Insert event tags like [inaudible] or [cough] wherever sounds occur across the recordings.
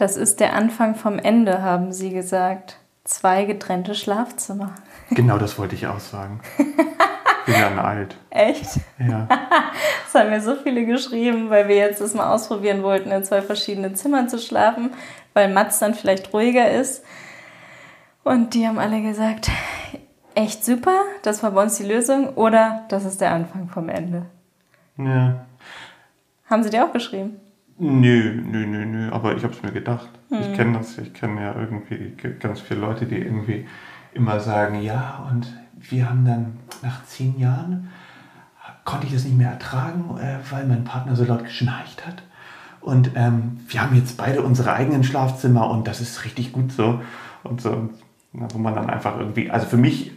Das ist der Anfang vom Ende, haben Sie gesagt. Zwei getrennte Schlafzimmer. [laughs] Genau das wollte ich auch sagen. [laughs] bin dann alt. Echt? Ja. [laughs] Das haben mir so viele geschrieben, weil wir jetzt das mal ausprobieren wollten, in zwei verschiedenen Zimmern zu schlafen, weil Mats dann vielleicht ruhiger ist. Und die haben alle gesagt, echt super, das war bei uns die Lösung oder das ist der Anfang vom Ende. Ja. Haben sie dir auch geschrieben? Nö, nö, nö, nö, aber ich habe es mir gedacht. Ich kenne das, ich kenne ja irgendwie ganz viele Leute, die irgendwie immer sagen, ja, und wir haben dann nach zehn Jahren, konnte ich das nicht mehr ertragen, äh, weil mein Partner so laut geschnarcht hat. Und ähm, wir haben jetzt beide unsere eigenen Schlafzimmer und das ist richtig gut so. Und so, na, wo man dann einfach irgendwie, also für mich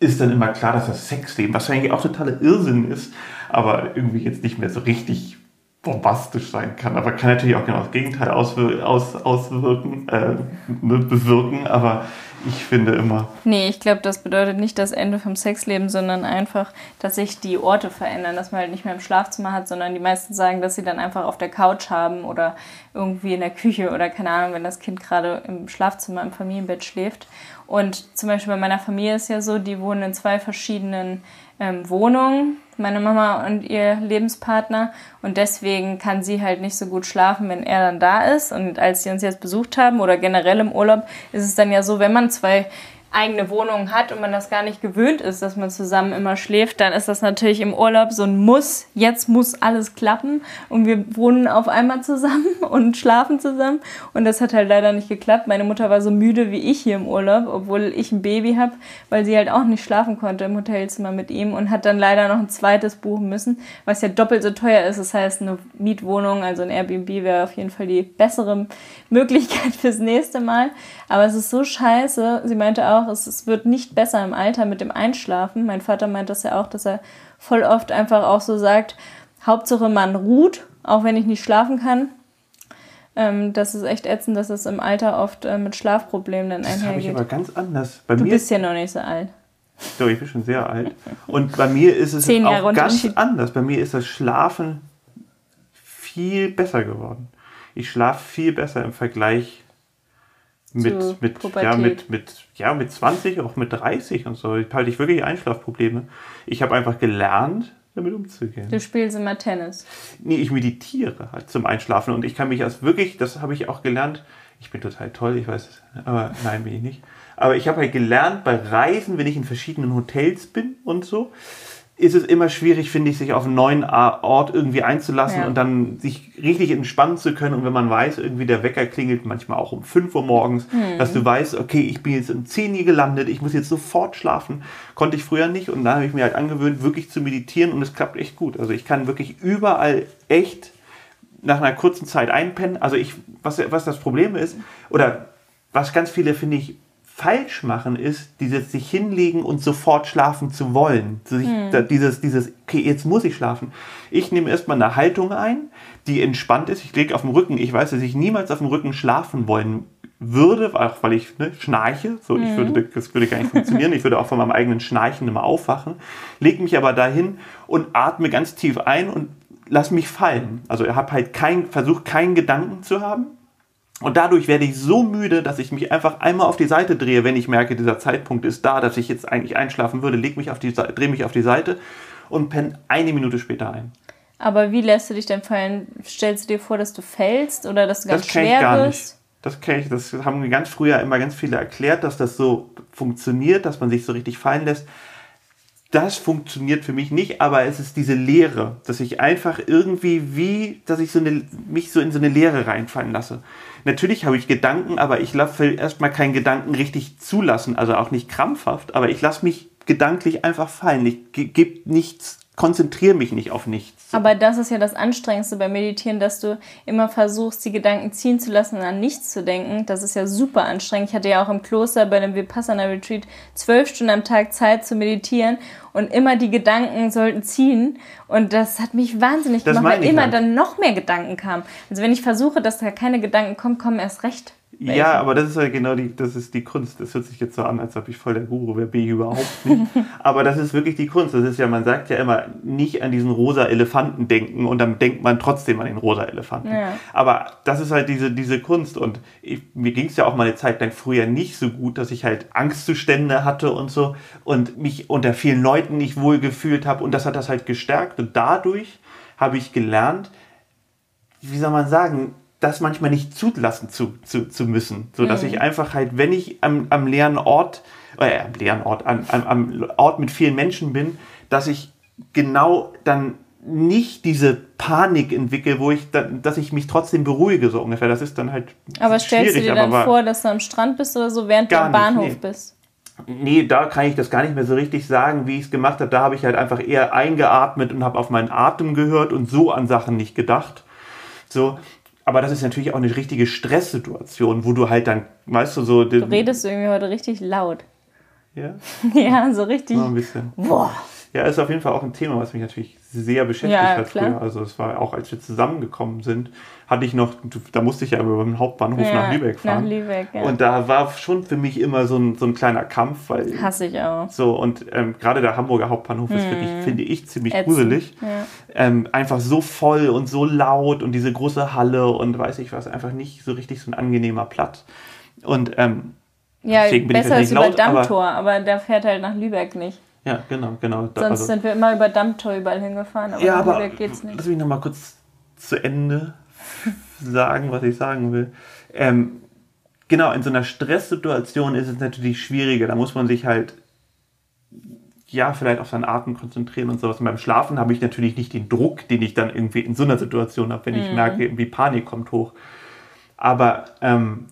ist dann immer klar, dass das Sexleben, was eigentlich auch totaler Irrsinn ist, aber irgendwie jetzt nicht mehr so richtig bombastisch sein kann. Aber kann natürlich auch genau das Gegenteil auswir aus, auswirken, äh, ne, bewirken. Aber ich finde immer. Nee, ich glaube, das bedeutet nicht das Ende vom Sexleben, sondern einfach, dass sich die Orte verändern, dass man halt nicht mehr im Schlafzimmer hat, sondern die meisten sagen, dass sie dann einfach auf der Couch haben oder irgendwie in der Küche oder keine Ahnung, wenn das Kind gerade im Schlafzimmer im Familienbett schläft. Und zum Beispiel bei meiner Familie ist ja so, die wohnen in zwei verschiedenen ähm, Wohnungen, meine Mama und ihr Lebenspartner. Und deswegen kann sie halt nicht so gut schlafen, wenn er dann da ist. Und als sie uns jetzt besucht haben oder generell im Urlaub, ist es dann ja so, wenn man zwei eigene Wohnung hat und man das gar nicht gewöhnt ist, dass man zusammen immer schläft, dann ist das natürlich im Urlaub so ein Muss. Jetzt muss alles klappen und wir wohnen auf einmal zusammen [laughs] und schlafen zusammen und das hat halt leider nicht geklappt. Meine Mutter war so müde wie ich hier im Urlaub, obwohl ich ein Baby habe, weil sie halt auch nicht schlafen konnte im Hotelzimmer mit ihm und hat dann leider noch ein zweites buchen müssen, was ja doppelt so teuer ist. Das heißt, eine Mietwohnung, also ein Airbnb wäre auf jeden Fall die bessere Möglichkeit [laughs] fürs nächste Mal. Aber es ist so scheiße. Sie meinte auch, es, es wird nicht besser im Alter mit dem Einschlafen. Mein Vater meint das ja auch, dass er voll oft einfach auch so sagt, Hauptsache man ruht, auch wenn ich nicht schlafen kann. Ähm, das ist echt ätzend, dass es im Alter oft äh, mit Schlafproblemen dann einhergeht. Das habe ich aber ganz anders. Bei du bist ja noch nicht so alt. Doch, ich bin schon sehr alt. Und bei mir ist es auch ganz anders. Bei mir ist das Schlafen viel besser geworden. Ich schlafe viel besser im Vergleich mit, mit, ja, mit, mit, ja, mit 20, auch mit 30 und so. Ich halte ich wirklich Einschlafprobleme. Ich habe einfach gelernt, damit umzugehen. Du spielst immer Tennis. Nee, ich meditiere halt zum Einschlafen und ich kann mich als wirklich, das habe ich auch gelernt, ich bin total toll, ich weiß es, aber nein, bin ich nicht. Aber ich habe halt gelernt bei Reisen, wenn ich in verschiedenen Hotels bin und so, ist es immer schwierig, finde ich, sich auf einen neuen Ort irgendwie einzulassen ja. und dann sich richtig entspannen zu können. Und wenn man weiß, irgendwie der Wecker klingelt manchmal auch um 5 Uhr morgens, mhm. dass du weißt, okay, ich bin jetzt um 10 Uhr gelandet, ich muss jetzt sofort schlafen. Konnte ich früher nicht und da habe ich mir halt angewöhnt, wirklich zu meditieren und es klappt echt gut. Also ich kann wirklich überall echt nach einer kurzen Zeit einpennen. Also ich, was, was das Problem ist, oder was ganz viele, finde ich, falsch machen, ist, dieses sich hinlegen und sofort schlafen zu wollen. Sich, hm. Dieses, dieses, okay, jetzt muss ich schlafen. Ich nehme erstmal eine Haltung ein, die entspannt ist. Ich lege auf dem Rücken. Ich weiß, dass ich niemals auf dem Rücken schlafen wollen würde, auch weil ich ne, schnarche. So, mhm. ich würde, das würde gar nicht funktionieren. Ich würde auch von meinem eigenen Schnarchen immer aufwachen. Lege mich aber dahin und atme ganz tief ein und lass mich fallen. Also ich habe halt kein, versuche keinen Gedanken zu haben und dadurch werde ich so müde, dass ich mich einfach einmal auf die Seite drehe, wenn ich merke, dieser Zeitpunkt ist da, dass ich jetzt eigentlich einschlafen würde, leg mich auf die, drehe mich auf die Seite und penne eine Minute später ein. Aber wie lässt du dich denn fallen? Stellst du dir vor, dass du fällst oder dass du ganz das schwer ich gar wirst? Nicht. Das kenne ich, das haben mir ganz früher immer ganz viele erklärt, dass das so funktioniert, dass man sich so richtig fallen lässt. Das funktioniert für mich nicht, aber es ist diese Leere, dass ich einfach irgendwie wie, dass ich so eine, mich so in so eine Leere reinfallen lasse. Natürlich habe ich Gedanken, aber ich will erstmal keinen Gedanken richtig zulassen, also auch nicht krampfhaft, aber ich lasse mich gedanklich einfach fallen. Ich gebe nichts konzentriere mich nicht auf nichts. Aber das ist ja das Anstrengendste beim Meditieren, dass du immer versuchst, die Gedanken ziehen zu lassen und an nichts zu denken. Das ist ja super anstrengend. Ich hatte ja auch im Kloster bei dem Vipassana Retreat zwölf Stunden am Tag Zeit zu meditieren und immer die Gedanken sollten ziehen. Und das hat mich wahnsinnig das gemacht, weil immer halt. dann noch mehr Gedanken kamen. Also wenn ich versuche, dass da keine Gedanken kommen, kommen erst recht Welchen? Ja, aber das ist halt genau die, das ist die Kunst. Das hört sich jetzt so an, als ob ich voll der Guru wäre, bin ich überhaupt nicht. [laughs] aber das ist wirklich die Kunst. Das ist ja, man sagt ja immer, nicht an diesen rosa Elefanten denken und dann denkt man trotzdem an den rosa Elefanten. Ja. Aber das ist halt diese, diese Kunst und ich, mir ging es ja auch mal eine Zeit lang früher nicht so gut, dass ich halt Angstzustände hatte und so und mich unter vielen Leuten nicht wohl gefühlt habe und das hat das halt gestärkt und dadurch habe ich gelernt, wie soll man sagen, das manchmal nicht zulassen zu, zu, zu müssen. So dass mhm. ich einfach halt, wenn ich am, am leeren Ort, äh, am leeren Ort, am, am Ort mit vielen Menschen bin, dass ich genau dann nicht diese Panik entwickle, wo ich dann, dass ich mich trotzdem beruhige, so ungefähr. Das ist dann halt. Aber stellst du dir dann vor, dass du am Strand bist oder so, während du am Bahnhof nicht, nee. bist? Nee, da kann ich das gar nicht mehr so richtig sagen, wie ich es gemacht habe. Da habe ich halt einfach eher eingeatmet und habe auf meinen Atem gehört und so an Sachen nicht gedacht. So, aber das ist natürlich auch eine richtige Stresssituation, wo du halt dann, weißt du, so. Du redest irgendwie heute richtig laut. Ja? [laughs] ja, so richtig. Mal ein bisschen. Boah. Ja, ist auf jeden Fall auch ein Thema, was mich natürlich sehr beschäftigt ja, hat klar. früher. Also es war auch, als wir zusammengekommen sind, hatte ich noch, da musste ich ja über den Hauptbahnhof ja, nach Lübeck fahren. Nach Lübeck, ja. Und da war schon für mich immer so ein, so ein kleiner Kampf, weil. Hasse ich auch. So, und ähm, gerade der Hamburger Hauptbahnhof mhm. ist wirklich, mhm. finde ich, ziemlich Ätzend. gruselig. Ja. Ähm, einfach so voll und so laut und diese große Halle und weiß ich was, einfach nicht so richtig so ein angenehmer Platz. Und ähm, ja, besser als über Dammtor, aber, aber der fährt halt nach Lübeck nicht. Ja, genau, genau. Sonst also, sind wir immer über Dammtor überall hingefahren, aber ja, aber geht's nicht. Lass mich nochmal kurz zu Ende [laughs] sagen, was ich sagen will. Ähm, genau, in so einer Stresssituation ist es natürlich schwieriger. Da muss man sich halt ja, vielleicht auf seinen Atem konzentrieren und sowas. Und beim Schlafen habe ich natürlich nicht den Druck, den ich dann irgendwie in so einer Situation habe, wenn ich mhm. merke, irgendwie Panik kommt hoch. Aber ähm,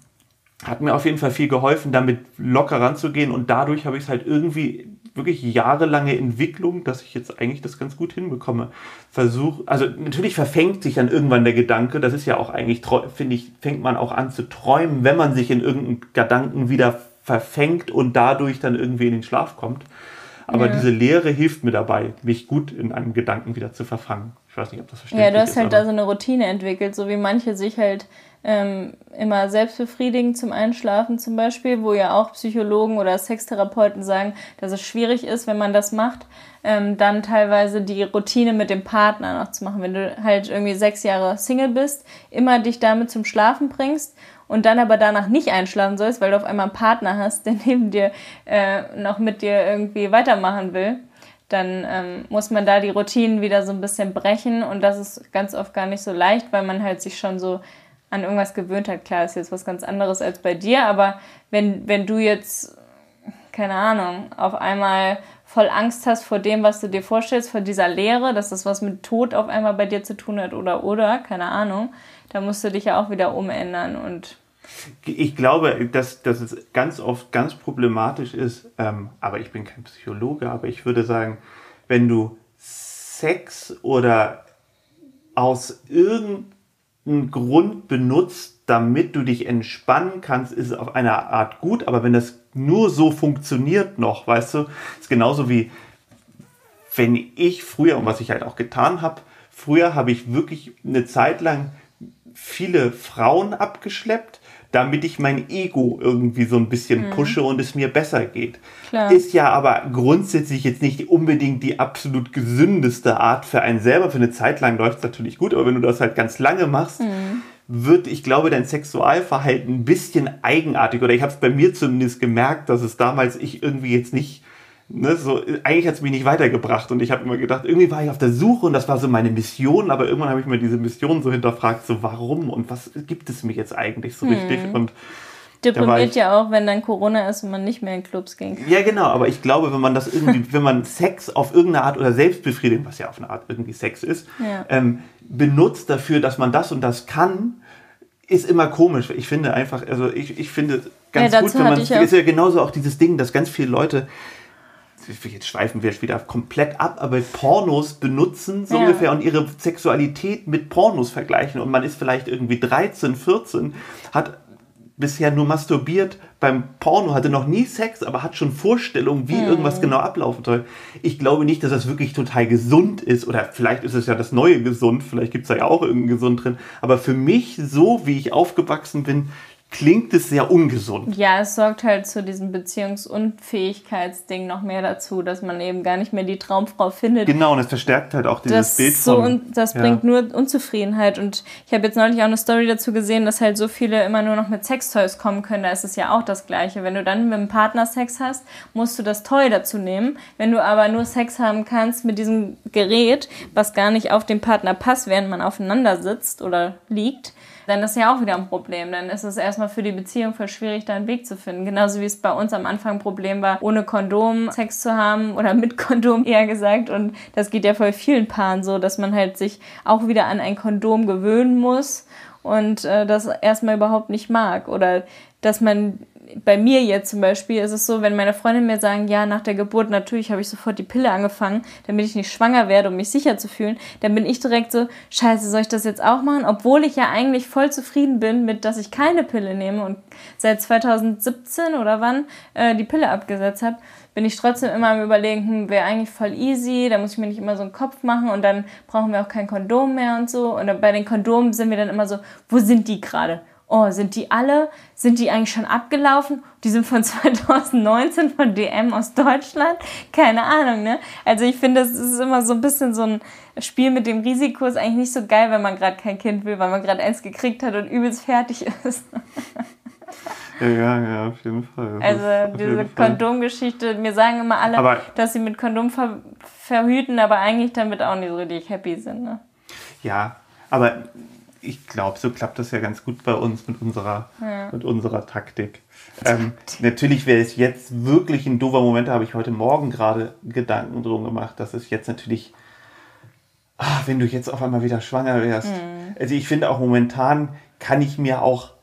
hat mir auf jeden Fall viel geholfen, damit locker ranzugehen und dadurch habe ich es halt irgendwie wirklich jahrelange Entwicklung, dass ich jetzt eigentlich das ganz gut hinbekomme. Versuch, also natürlich verfängt sich dann irgendwann der Gedanke, das ist ja auch eigentlich, finde ich, fängt man auch an zu träumen, wenn man sich in irgendeinen Gedanken wieder verfängt und dadurch dann irgendwie in den Schlaf kommt. Aber ja. diese Lehre hilft mir dabei, mich gut in einem Gedanken wieder zu verfangen. Ich weiß nicht, ob das verständlich ist. Ja, du hast halt da so eine Routine entwickelt, so wie manche sich halt ähm, immer selbstbefriedigend zum Einschlafen zum Beispiel, wo ja auch Psychologen oder Sextherapeuten sagen, dass es schwierig ist, wenn man das macht, ähm, dann teilweise die Routine mit dem Partner noch zu machen. Wenn du halt irgendwie sechs Jahre Single bist, immer dich damit zum Schlafen bringst und dann aber danach nicht einschlafen sollst, weil du auf einmal einen Partner hast, [laughs] der neben dir äh, noch mit dir irgendwie weitermachen will dann ähm, muss man da die Routinen wieder so ein bisschen brechen und das ist ganz oft gar nicht so leicht, weil man halt sich schon so an irgendwas gewöhnt hat. Klar, ist jetzt was ganz anderes als bei dir, aber wenn, wenn du jetzt, keine Ahnung, auf einmal voll Angst hast vor dem, was du dir vorstellst, vor dieser Lehre, dass das was mit Tod auf einmal bei dir zu tun hat oder oder, keine Ahnung, da musst du dich ja auch wieder umändern und ich glaube, dass, dass es ganz oft ganz problematisch ist, ähm, aber ich bin kein Psychologe, aber ich würde sagen, wenn du Sex oder aus irgendeinem Grund benutzt, damit du dich entspannen kannst, ist auf eine Art gut, aber wenn das nur so funktioniert noch, weißt du, ist genauso wie wenn ich früher, und was ich halt auch getan habe, früher habe ich wirklich eine Zeit lang viele Frauen abgeschleppt, damit ich mein Ego irgendwie so ein bisschen mhm. pushe und es mir besser geht. Klar. Ist ja aber grundsätzlich jetzt nicht unbedingt die absolut gesündeste Art für einen selber. Für eine Zeit lang läuft es natürlich gut, aber wenn du das halt ganz lange machst, mhm. wird, ich glaube, dein Sexualverhalten ein bisschen eigenartig. Oder ich habe es bei mir zumindest gemerkt, dass es damals ich irgendwie jetzt nicht Ne, so, eigentlich hat es mich nicht weitergebracht und ich habe immer gedacht, irgendwie war ich auf der Suche und das war so meine Mission, aber irgendwann habe ich mir diese Mission so hinterfragt, so warum und was gibt es mir jetzt eigentlich so hm. richtig und Deprimiert ja auch, wenn dann Corona ist und man nicht mehr in Clubs ging. Ja, genau, aber ich glaube, wenn man das irgendwie, [laughs] wenn man Sex auf irgendeine Art oder Selbstbefriedigung, was ja auf eine Art irgendwie Sex ist, ja. ähm, benutzt dafür, dass man das und das kann, ist immer komisch. Ich finde einfach, also ich, ich finde ganz ja, gut, wenn man, ist ja genauso auch dieses Ding, dass ganz viele Leute jetzt schweifen wir wieder komplett ab, aber Pornos benutzen so ja. ungefähr und ihre Sexualität mit Pornos vergleichen und man ist vielleicht irgendwie 13, 14, hat bisher nur masturbiert beim Porno, hatte noch nie Sex, aber hat schon Vorstellungen, wie mhm. irgendwas genau ablaufen soll. Ich glaube nicht, dass das wirklich total gesund ist oder vielleicht ist es ja das neue gesund, vielleicht gibt es da ja auch irgendein gesund drin, aber für mich, so wie ich aufgewachsen bin, klingt es sehr ungesund. Ja, es sorgt halt zu diesem Beziehungsunfähigkeitsding noch mehr dazu, dass man eben gar nicht mehr die Traumfrau findet. Genau, und es verstärkt halt auch dieses das Bild so von... und das bringt nur Unzufriedenheit und ich habe jetzt neulich auch eine Story dazu gesehen, dass halt so viele immer nur noch mit Sextoys kommen können. Da ist es ja auch das Gleiche. Wenn du dann mit einem Partner Sex hast, musst du das Toy dazu nehmen. Wenn du aber nur Sex haben kannst mit diesem Gerät, was gar nicht auf den Partner passt, während man aufeinander sitzt oder liegt, dann ist ja auch wieder ein Problem. Dann ist es erstmal für die Beziehung voll schwierig, da einen Weg zu finden. Genauso wie es bei uns am Anfang ein Problem war, ohne Kondom Sex zu haben oder [laughs] mit Kondom eher gesagt. Und das geht ja voll vielen Paaren so, dass man halt sich auch wieder an ein Kondom gewöhnen muss und äh, das erstmal überhaupt nicht mag. Oder dass man bei mir jetzt zum Beispiel ist es so, wenn meine Freundinnen mir sagen, ja, nach der Geburt natürlich habe ich sofort die Pille angefangen, damit ich nicht schwanger werde, um mich sicher zu fühlen, dann bin ich direkt so, scheiße, soll ich das jetzt auch machen? Obwohl ich ja eigentlich voll zufrieden bin mit, dass ich keine Pille nehme und seit 2017 oder wann äh, die Pille abgesetzt habe, bin ich trotzdem immer am überlegen, hm, wäre eigentlich voll easy, da muss ich mir nicht immer so einen Kopf machen und dann brauchen wir auch kein Kondom mehr und so. Und bei den Kondomen sind wir dann immer so, wo sind die gerade? Oh, sind die alle, sind die eigentlich schon abgelaufen? Die sind von [laughs] 2019 von DM aus Deutschland? Keine Ahnung, ne? Also ich finde, das ist immer so ein bisschen so ein Spiel mit dem Risiko, ist eigentlich nicht so geil, wenn man gerade kein Kind will, weil man gerade eins gekriegt hat und übelst fertig [laughs] ist. Ja, ja, auf jeden Fall. Also diese Kondomgeschichte, mir sagen immer alle, aber dass sie mit Kondom ver verhüten, aber eigentlich damit auch nicht so richtig happy sind. Ne? Ja, aber ich glaube, so klappt das ja ganz gut bei uns mit unserer, ja. mit unserer Taktik. [laughs] Ähm, natürlich wäre es jetzt wirklich ein doofer Moment, da habe ich heute Morgen gerade Gedanken drum gemacht, dass es jetzt natürlich, ach, wenn du jetzt auf einmal wieder schwanger wärst. Mhm. Also ich finde auch momentan kann ich mir auch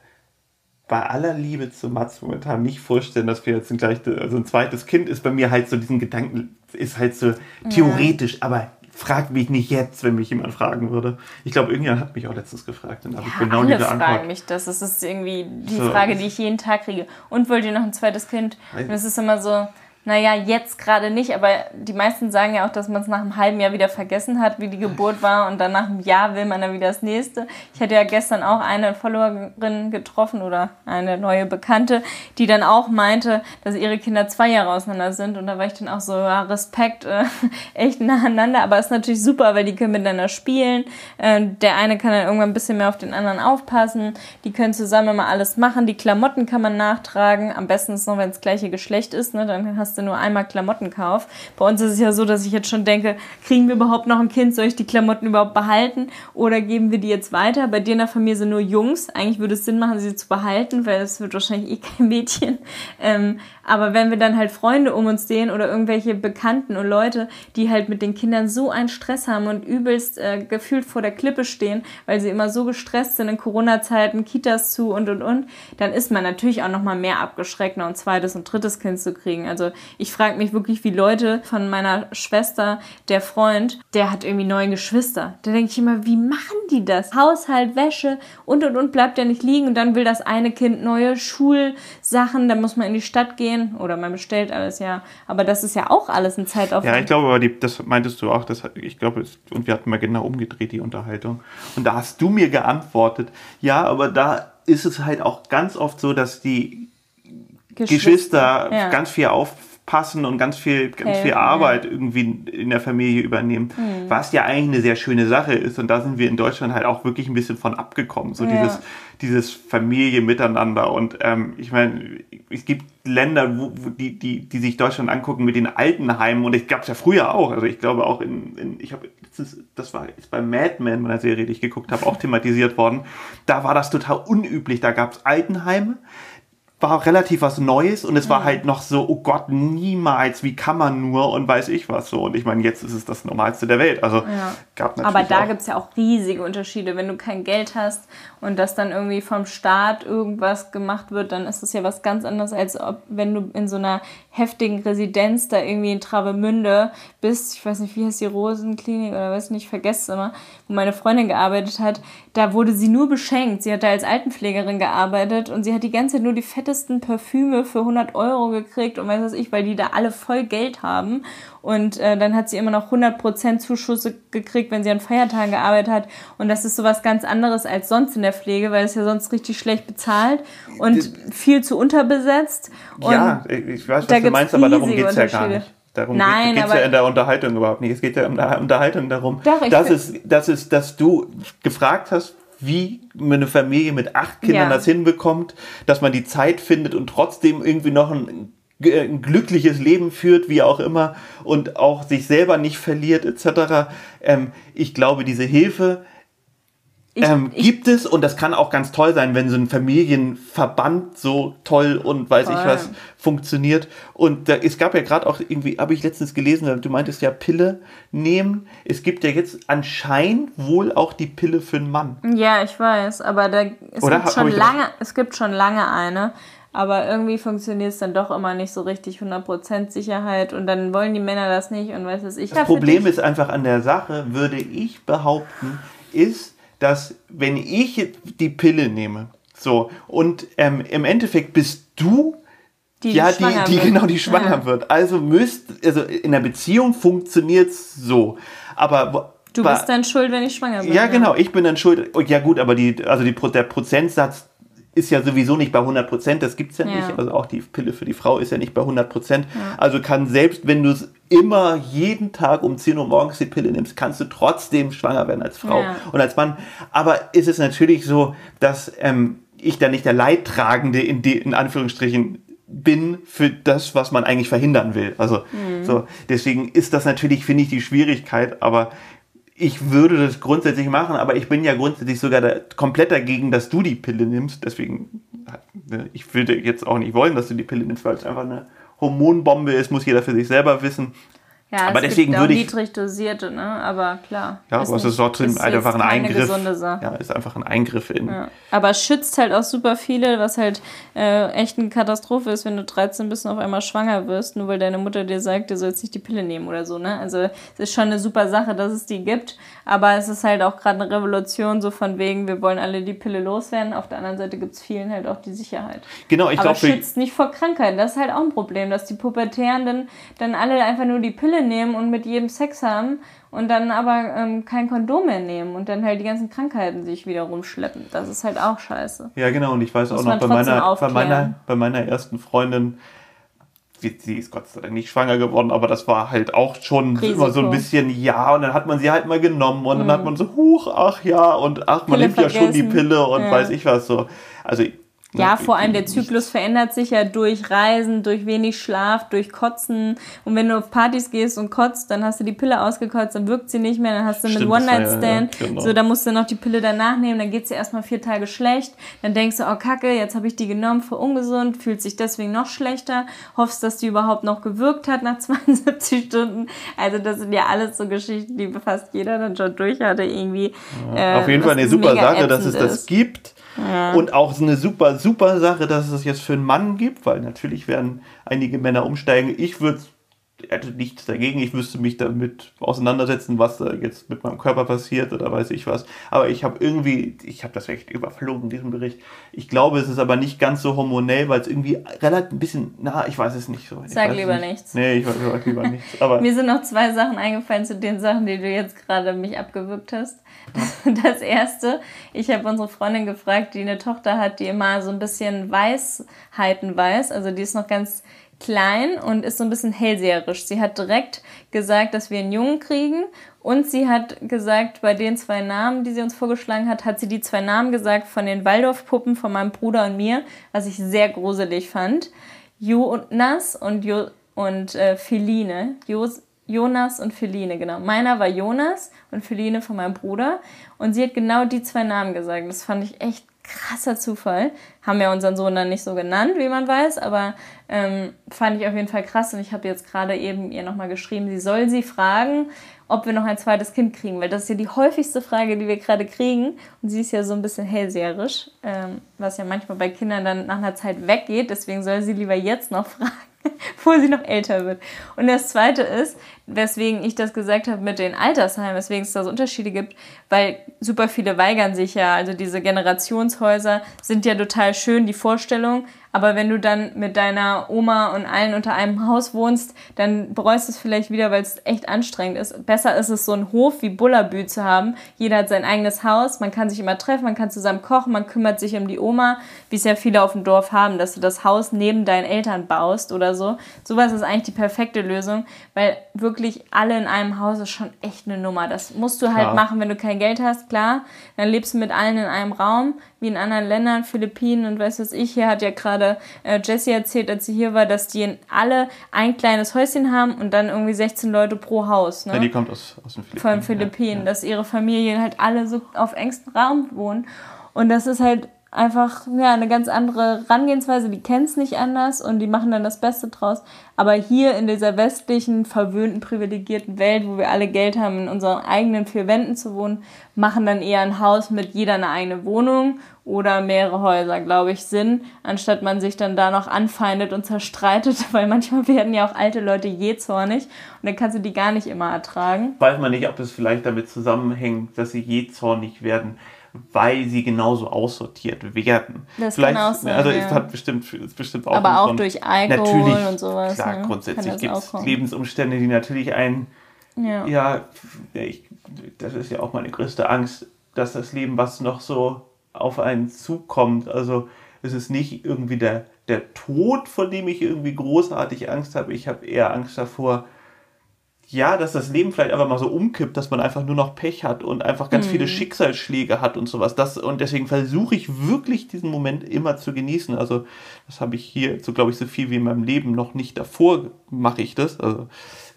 bei aller Liebe zu Mats momentan nicht vorstellen, dass wir jetzt ein, gleich, also ein zweites Kind ist bei mir halt so diesen Gedanken, ist halt so theoretisch, ja. aber frag mich nicht jetzt, wenn mich jemand fragen würde. Ich glaube, irgendjemand hat mich auch letztens gefragt. Dann habe ja, ich genau alle diese Antwort. fragen mich das. Das ist irgendwie die so. Frage, die ich jeden Tag kriege. Und wollt ihr noch ein zweites Kind? Und es ist immer so, naja, jetzt gerade nicht, aber die meisten sagen ja auch, dass man es nach einem halben Jahr wieder vergessen hat, wie die Geburt war und dann nach einem Jahr will man dann wieder das nächste. Ich hatte ja gestern auch eine Followerin getroffen oder eine neue Bekannte, die dann auch meinte, dass ihre Kinder zwei Jahre auseinander sind und da war ich dann auch so, ja, Respekt, äh, [laughs] echt nacheinander, aber ist natürlich super, weil die können miteinander spielen. Äh, der eine kann dann irgendwann ein bisschen mehr auf den anderen aufpassen, die können zusammen immer alles machen, die Klamotten kann man nachtragen, am besten ist noch, wenn es gleiche Geschlecht ist, ne, dann hast du du nur einmal Klamotten kaufst. Bei uns ist es ja so, dass ich jetzt schon denke, kriegen wir überhaupt noch ein Kind? Soll ich die Klamotten überhaupt behalten? Oder geben wir die jetzt weiter? Bei dir in der Familie sind nur Jungs. Eigentlich würde es Sinn machen, sie zu behalten, weil es wird wahrscheinlich eh kein Mädchen. Ähm, aber wenn wir dann halt Freunde um uns sehen oder irgendwelche Bekannten und Leute, die halt mit den Kindern so einen Stress haben und übelst äh, gefühlt vor der Klippe stehen, weil sie immer so gestresst sind in Corona-Zeiten, Kitas zu und und und, dann ist man natürlich auch noch mal mehr abgeschreckt, noch ein zweites und drittes Kind zu kriegen. Also ich frage mich wirklich, wie Leute von meiner Schwester, der Freund, der hat irgendwie neun Geschwister. Da denke ich immer, wie machen die das? Haushalt, Wäsche und und und bleibt ja nicht liegen und dann will das eine Kind neue Schulsachen, dann muss man in die Stadt gehen oder man bestellt alles, ja. Aber das ist ja auch alles ein Zeitaufwand. Ja, ich glaube, aber die, das meintest du auch, das, ich glaube, und wir hatten mal genau umgedreht die Unterhaltung. Und da hast du mir geantwortet, ja, aber da ist es halt auch ganz oft so, dass die Geschwister, Geschwister ja. ganz viel auf passen und ganz viel, ganz viel Arbeit ja. irgendwie in der Familie übernehmen, mhm. was ja eigentlich eine sehr schöne Sache ist. Und da sind wir in Deutschland halt auch wirklich ein bisschen von abgekommen. So ja. dieses, dieses Familie miteinander. Und ähm, ich meine, es gibt Länder, wo, wo die, die, die sich Deutschland angucken mit den Altenheimen. Und ich gab es ja früher auch. Also ich glaube auch in, in ich habe das war jetzt bei Mad Men, meiner Serie, die ich geguckt habe, auch thematisiert worden. Da war das total unüblich. Da gab es Altenheime war relativ was Neues und es mhm. war halt noch so, oh Gott, niemals, wie kann man nur und weiß ich was so. Und ich meine, jetzt ist es das Normalste der Welt. Also ja. gab natürlich. Aber da gibt es ja auch riesige Unterschiede. Wenn du kein Geld hast und das dann irgendwie vom Staat irgendwas gemacht wird, dann ist das ja was ganz anderes, als ob, wenn du in so einer heftigen Residenz da irgendwie in Travemünde bist, ich weiß nicht, wie heißt die Rosenklinik oder weiß nicht, ich vergesse es immer, wo meine Freundin gearbeitet hat, da wurde sie nur beschenkt. Sie hat da als Altenpflegerin gearbeitet und sie hat die ganze Zeit nur die fette fettesten Parfüme für 100 Euro gekriegt und weiß was ich, weil die da alle voll Geld haben. Und äh, dann hat sie immer noch 100% Zuschüsse gekriegt, wenn sie an Feiertagen gearbeitet hat. Und das ist sowas ganz anderes als sonst in der Pflege, weil es ja sonst richtig schlecht bezahlt und viel zu unterbesetzt. Und ja, ich weiß, was du meinst, aber darum geht es ja gar nicht. Darum geht es ja in der Unterhaltung überhaupt nicht. Es geht ja in der Unterhaltung darum, Doch, dass, es, dass, es, dass du gefragt hast, wie eine Familie mit acht Kindern ja. das hinbekommt, dass man die Zeit findet und trotzdem irgendwie noch ein, ein, glückliches Leben führt, wie auch immer, und auch sich selber nicht verliert, etc. Ähm, ich glaube, diese Hilfe ich, ähm, gibt ich, es und das kann auch ganz toll sein, wenn so ein Familienverband so toll und weiß toll. ich was funktioniert. Und da, es gab ja gerade auch irgendwie, habe ich letztens gelesen, du meintest ja Pille nehmen. Es gibt ja jetzt anscheinend wohl auch die Pille für einen Mann. Ja, ich weiß, aber da, es, Oder gibt schon lange, es gibt schon lange eine. Aber irgendwie funktioniert es dann doch immer nicht so richtig 100% Sicherheit und dann wollen die Männer das nicht und weiß es ich. Das Problem ist einfach an der Sache, würde ich behaupten, ist, dass wenn ich die Pille nehme, so, und ähm, im Endeffekt bist du die, ja, die, die, die genau die schwanger ja. wird. Also müsst, also in der Beziehung funktioniert es so. Aber Du bist dann schuld, wenn ich schwanger bin. Ja, genau, ich bin dann schuld. Ja, gut, aber die, also die, der Prozentsatz ist ja sowieso nicht bei 100 Prozent, das gibt es ja, ja, nicht. Also auch die Pille für die Frau ist ja nicht bei 100 Prozent. Ja. Also kann selbst, wenn du es immer jeden Tag um 10 Uhr morgens die Pille nimmst, kannst du trotzdem schwanger werden als Frau ja. und als Mann. Aber ist es natürlich so, dass ähm, ich da nicht der Leidtragende in, die, in Anführungsstrichen bin für das, was man eigentlich verhindern will. Also mhm. so deswegen ist das natürlich, finde ich, die Schwierigkeit. Aber ich würde das grundsätzlich machen, aber ich bin ja grundsätzlich sogar da, komplett dagegen, dass du die Pille nimmst. Deswegen, ne, ich würde jetzt auch nicht wollen, dass du die Pille nimmst, weil es einfach eine Hormonbombe ist, muss jeder für sich selber wissen. Ja, aber es deswegen würde ich, niedrig dosierte, ne? Aber klar. Ja, aber es ist trotzdem ist einfach ein Eingriff. Ja, ist einfach ein Eingriff in. Ja. Aber schützt halt auch super viele, was halt äh, echt eine Katastrophe ist, wenn du 13 bist und auf einmal schwanger wirst, nur weil deine Mutter dir sagt, du sollst nicht die Pille nehmen oder so, ne? Also es ist schon eine super Sache, dass es die gibt, aber es ist halt auch gerade eine Revolution, so von wegen, wir wollen alle die Pille loswerden. Auf der anderen Seite gibt es vielen halt auch die Sicherheit. Genau, ich glaube. Aber schützt nicht vor Krankheiten. Das ist halt auch ein Problem, dass die Pubertären dann, dann alle einfach nur die Pille nehmen und mit jedem Sex haben und dann aber ähm, kein Kondom mehr nehmen und dann halt die ganzen Krankheiten sich wieder rumschleppen. Das ist halt auch scheiße. Ja, genau. Und ich weiß Muss auch noch bei meiner, bei meiner, bei meiner ersten Freundin, sie ist Gott sei Dank nicht schwanger geworden, aber das war halt auch schon Risiko. immer so ein bisschen ja und dann hat man sie halt mal genommen und mhm. dann hat man so, huch, ach ja und ach, man Pille nimmt vergessen. ja schon die Pille und ja. weiß ich was so. Also ja, vor allem der Zyklus verändert sich ja durch Reisen, durch wenig Schlaf, durch Kotzen. Und wenn du auf Partys gehst und kotzt, dann hast du die Pille ausgekotzt, dann wirkt sie nicht mehr, dann hast du einen One-Night-Stand. Ja, genau. So, dann musst du noch die Pille danach nehmen, dann geht's dir erstmal vier Tage schlecht. Dann denkst du, oh Kacke, jetzt habe ich die genommen für ungesund, fühlt sich deswegen noch schlechter, hoffst, dass die überhaupt noch gewirkt hat nach [laughs] 72 Stunden. Also das sind ja alles so Geschichten, die fast jeder dann schon durch hatte irgendwie. Ja, äh, auf jeden Fall eine super Sache, dass es das gibt. Ja. Und auch eine super, super Sache, dass es das jetzt für einen Mann gibt, weil natürlich werden einige Männer umsteigen. Ich würde hätte nichts dagegen, ich müsste mich damit auseinandersetzen, was da jetzt mit meinem Körper passiert oder weiß ich was. Aber ich habe irgendwie, ich habe das echt überflogen, diesen Bericht. Ich glaube, es ist aber nicht ganz so hormonell, weil es irgendwie relativ ein bisschen, na, ich weiß es nicht so. Ich Sag lieber nicht. nichts. Nee, ich sag lieber nichts. Aber [laughs] Mir sind noch zwei Sachen eingefallen zu den Sachen, die du jetzt gerade mich abgewürgt hast. [laughs] Das erste, ich habe unsere Freundin gefragt, die eine Tochter hat, die immer so ein bisschen Weisheiten weiß. Also die ist noch ganz klein und ist so ein bisschen hellseherisch. Sie hat direkt gesagt, dass wir einen Jungen kriegen und sie hat gesagt, bei den zwei Namen, die sie uns vorgeschlagen hat, hat sie die zwei Namen gesagt von den Waldorfpuppen von meinem Bruder und mir, was ich sehr gruselig fand. Jonas und, jo und äh, Feline. Jos Jonas und Feline, genau. Meiner war Jonas und Feline von meinem Bruder. Und sie hat genau die zwei Namen gesagt. Das fand ich echt krasser Zufall. Haben wir unseren Sohn dann nicht so genannt, wie man weiß, aber ähm, fand ich auf jeden Fall krass. Und ich habe jetzt gerade eben ihr nochmal geschrieben, sie soll sie fragen, ob wir noch ein zweites Kind kriegen, weil das ist ja die häufigste Frage, die wir gerade kriegen. Und sie ist ja so ein bisschen hellseherisch, ähm, was ja manchmal bei Kindern dann nach einer Zeit weggeht. Deswegen soll sie lieber jetzt noch [laughs] fragen, bevor sie noch älter wird. Und das Zweite ist, weswegen ich das gesagt habe mit den Altersheimen, weswegen es da so Unterschiede gibt, weil super viele weigern sich ja. Also diese Generationshäuser sind ja total schön, die Vorstellung. Aber wenn du dann mit deiner Oma und allen unter einem Haus wohnst, dann bereust du es vielleicht wieder, weil es echt anstrengend ist. Besser ist es, so einen Hof wie Bullabü zu haben. Jeder hat sein eigenes Haus, man kann sich immer treffen, man kann zusammen kochen, man kümmert sich um die Oma, wie es ja viele auf dem Dorf haben, dass du das Haus neben deinen Eltern baust oder so. Sowas ist eigentlich die perfekte Lösung, weil wirklich alle in einem Haus ist schon echt eine Nummer. Das musst du halt Klar. machen, wenn du kein Geld hast, klar. Dann lebst du mit allen in einem Raum, wie in anderen Ländern, Philippinen und weiß was ich. Hier hat ja gerade äh, Jessie erzählt, als sie hier war, dass die alle ein kleines Häuschen haben und dann irgendwie 16 Leute pro Haus. Ne? Ja, die kommt aus, aus den Philippinen. von Philippinen, Ja, dass ihre Familien halt alle so auf engstem Raum wohnen. Und das ist halt einfach ja, eine ganz andere Herangehensweise. Die kennen es nicht anders und die machen dann das Beste draus. Aber hier in dieser westlichen, verwöhnten, privilegierten Welt, wo wir alle Geld haben, in unseren eigenen vier Wänden zu wohnen, machen dann eher ein Haus mit jeder eine eigene Wohnung oder mehrere Häuser, glaube ich, Sinn, anstatt man sich dann da noch anfeindet und zerstreitet, [laughs] weil manchmal werden ja auch alte Leute jähzornig und dann kannst du die gar nicht immer ertragen. Weiß man nicht, ob es vielleicht damit zusammenhängt, dass sie jähzornig werden, weil sie genauso aussortiert werden. Das vielleicht, kann auch sein, Also ja. es hat bestimmt, ist bestimmt auch Aber auch durch Alkohol natürlich, und sowas, Klar, ne? grundsätzlich gibt es. Lebensumstände, die natürlich einen Ja. Ja, ja, ich, das ist ja auch meine größte Angst, dass das Leben, was noch so auf einen zukommt, also es ist nicht irgendwie der, der Tod, vor dem ich irgendwie großartig Angst habe. Ich habe eher Angst davor, ja, dass das Leben vielleicht einfach mal so umkippt, dass man einfach nur noch Pech hat und einfach ganz viele Schicksalsschläge hat und sowas. Das, und deswegen versuche ich wirklich diesen Moment immer zu genießen. Also das habe ich hier, so glaube ich, so viel wie in meinem Leben noch nicht davor mache ich das. Also,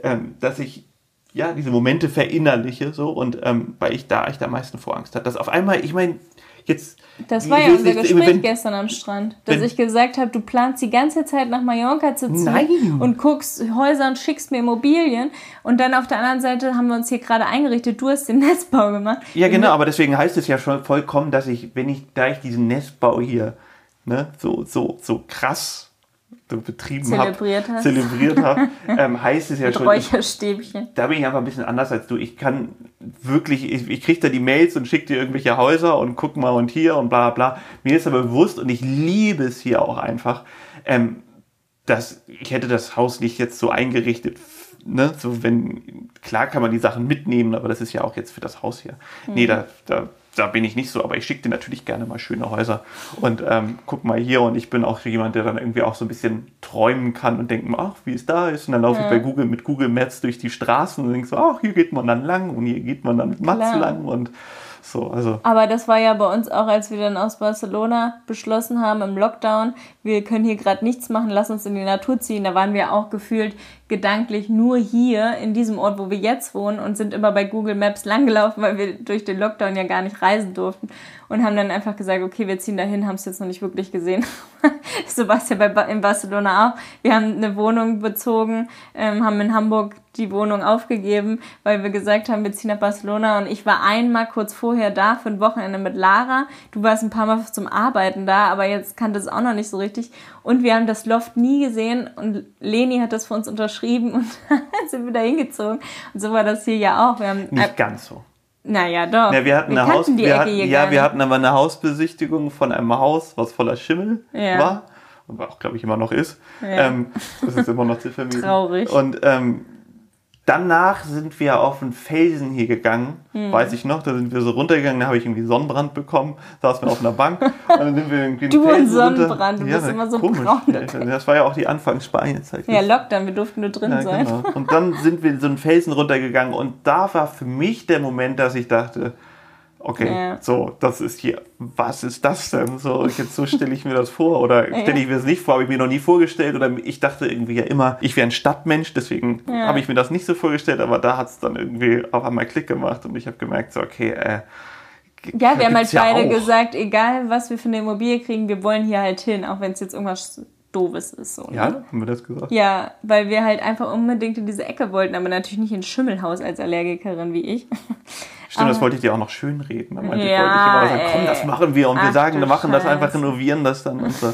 ähm, dass ich ja diese Momente verinnerliche so und ähm, weil ich da echt am meisten Vorangst hatte. Dass auf einmal, ich meine, jetzt. Das war ja unser jetzt- Gespräch wenn- gestern am Strand, dass wenn- ich gesagt habe, du planst die ganze Zeit nach Mallorca zu ziehen Nein. und guckst Häuser und schickst mir Immobilien und dann auf der anderen Seite haben wir uns hier gerade eingerichtet, du hast den Netzbau gemacht. Ja, genau, aber deswegen heißt es ja schon vollkommen, dass ich, wenn ich, da ich diesen Nestbau hier ne, so, so, so krass betrieben habe, Zelebriert hast. zelebriert habe, [laughs] ähm, heißt es ja Mit schon, ich, Räucherstäbchen. da bin ich einfach ein bisschen anders als du. Ich kann wirklich, ich, ich kriege da die Mails und schicke dir irgendwelche Häuser und guck mal und hier und bla bla. Mir ist aber bewusst und ich liebe es hier auch einfach, ähm, dass ich hätte das Haus nicht jetzt so eingerichtet. Ne? So wenn, klar kann man die Sachen mitnehmen, aber das ist ja auch jetzt für das Haus hier. Nee, da, da, da bin ich nicht so, aber ich schicke dir natürlich gerne mal schöne Häuser. Und ähm, guck mal hier und ich bin auch jemand, der dann irgendwie auch so ein bisschen träumen kann und denkt, ach, wie es da ist. Und dann laufe ich bei Google mit Google Maps durch die Straßen und denke so, ach, hier geht man dann lang und hier geht man dann mit Mats Klar. lang und so, also. Aber das war ja bei uns auch, als wir dann aus Barcelona beschlossen haben im Lockdown, wir können hier gerade nichts machen, lass uns in die Natur ziehen. Da waren wir auch gefühlt gedanklich nur hier in diesem Ort, wo wir jetzt wohnen und sind immer bei Google Maps langgelaufen, weil wir durch den Lockdown ja gar nicht reisen durften und haben dann einfach gesagt, okay, wir ziehen dahin, haben es jetzt noch nicht wirklich gesehen. [laughs] so war es ja bei, Ba- in Barcelona auch. Wir haben eine Wohnung bezogen, ähm, haben in Hamburg die Wohnung aufgegeben, weil wir gesagt haben, wir ziehen nach Barcelona und ich war einmal kurz vorher da für ein Wochenende mit Lara. Du warst ein paar Mal zum Arbeiten da, aber jetzt kannte es auch noch nicht so richtig. Und wir haben das Loft nie gesehen und Leni hat das für uns unterschrieben und [laughs] dann sind wir da hingezogen. Und so war das hier ja auch. Wir haben, Nicht ganz so. naja, doch. Ja, wir hatten eine kannten Haus, die wir hatten, ja, wir hatten aber eine Hausbesichtigung von einem Haus, was voller Schimmel Ja. war und auch glaube ich immer noch ist. Ja. Ähm, das ist immer noch zu vermieden. [laughs] Traurig. Und ähm, danach sind wir auf einen Felsen hier gegangen, Hm. weiß ich noch. Da sind wir so runtergegangen, da habe ich irgendwie Sonnenbrand bekommen, saßen wir auf einer Bank [laughs] und dann sind wir irgendwie Du und Felsen runter- Sonnenbrand, du bist immer so komisch. braun. Ja, Das war ja auch die Anfangs-Spanienzeit. Ja, Lockdown, wir durften nur drin Ja, sein. genau. Und dann sind wir so einen Felsen runtergegangen und da war für mich der Moment, dass ich dachte, okay, Ja. so, das ist hier, was ist das denn? So, jetzt so stelle ich mir das vor oder [laughs] stelle ich mir das nicht vor, habe ich mir noch nie vorgestellt oder ich dachte irgendwie ja immer, ich wäre ein Stadtmensch, deswegen Ja. habe ich mir das nicht so vorgestellt, aber da hat es dann irgendwie auf einmal Klick gemacht und ich habe gemerkt, so, okay, äh, Ja, wir haben halt ja beide auch. gesagt, egal was wir für eine Immobilie kriegen, wir wollen hier halt hin, auch wenn es jetzt irgendwas Doofes ist. So, ne? ja, haben wir das gesagt? Ja, weil wir halt einfach unbedingt in diese Ecke wollten, aber natürlich nicht ins Schimmelhaus als Allergikerin wie ich. Stimmt, das Aber- wollte ich dir auch noch schön reden. Da meinte. Ja, ich, wollte ich immer sagen, komm, das machen wir und wir sagen, wir machen das einfach, renovieren das dann und so.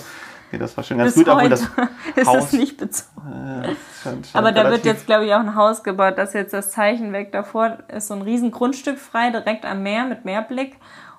Nee, das war schon ganz Bis gut, obwohl das [laughs] ist Haus, es nicht bezogen. Ja, scheint- scheint Aber da wird jetzt, glaube ich, auch ein Haus gebaut. Das jetzt das Zeichen weg. Davor ist so ein riesen Grundstück frei, direkt am Meer mit Meerblick.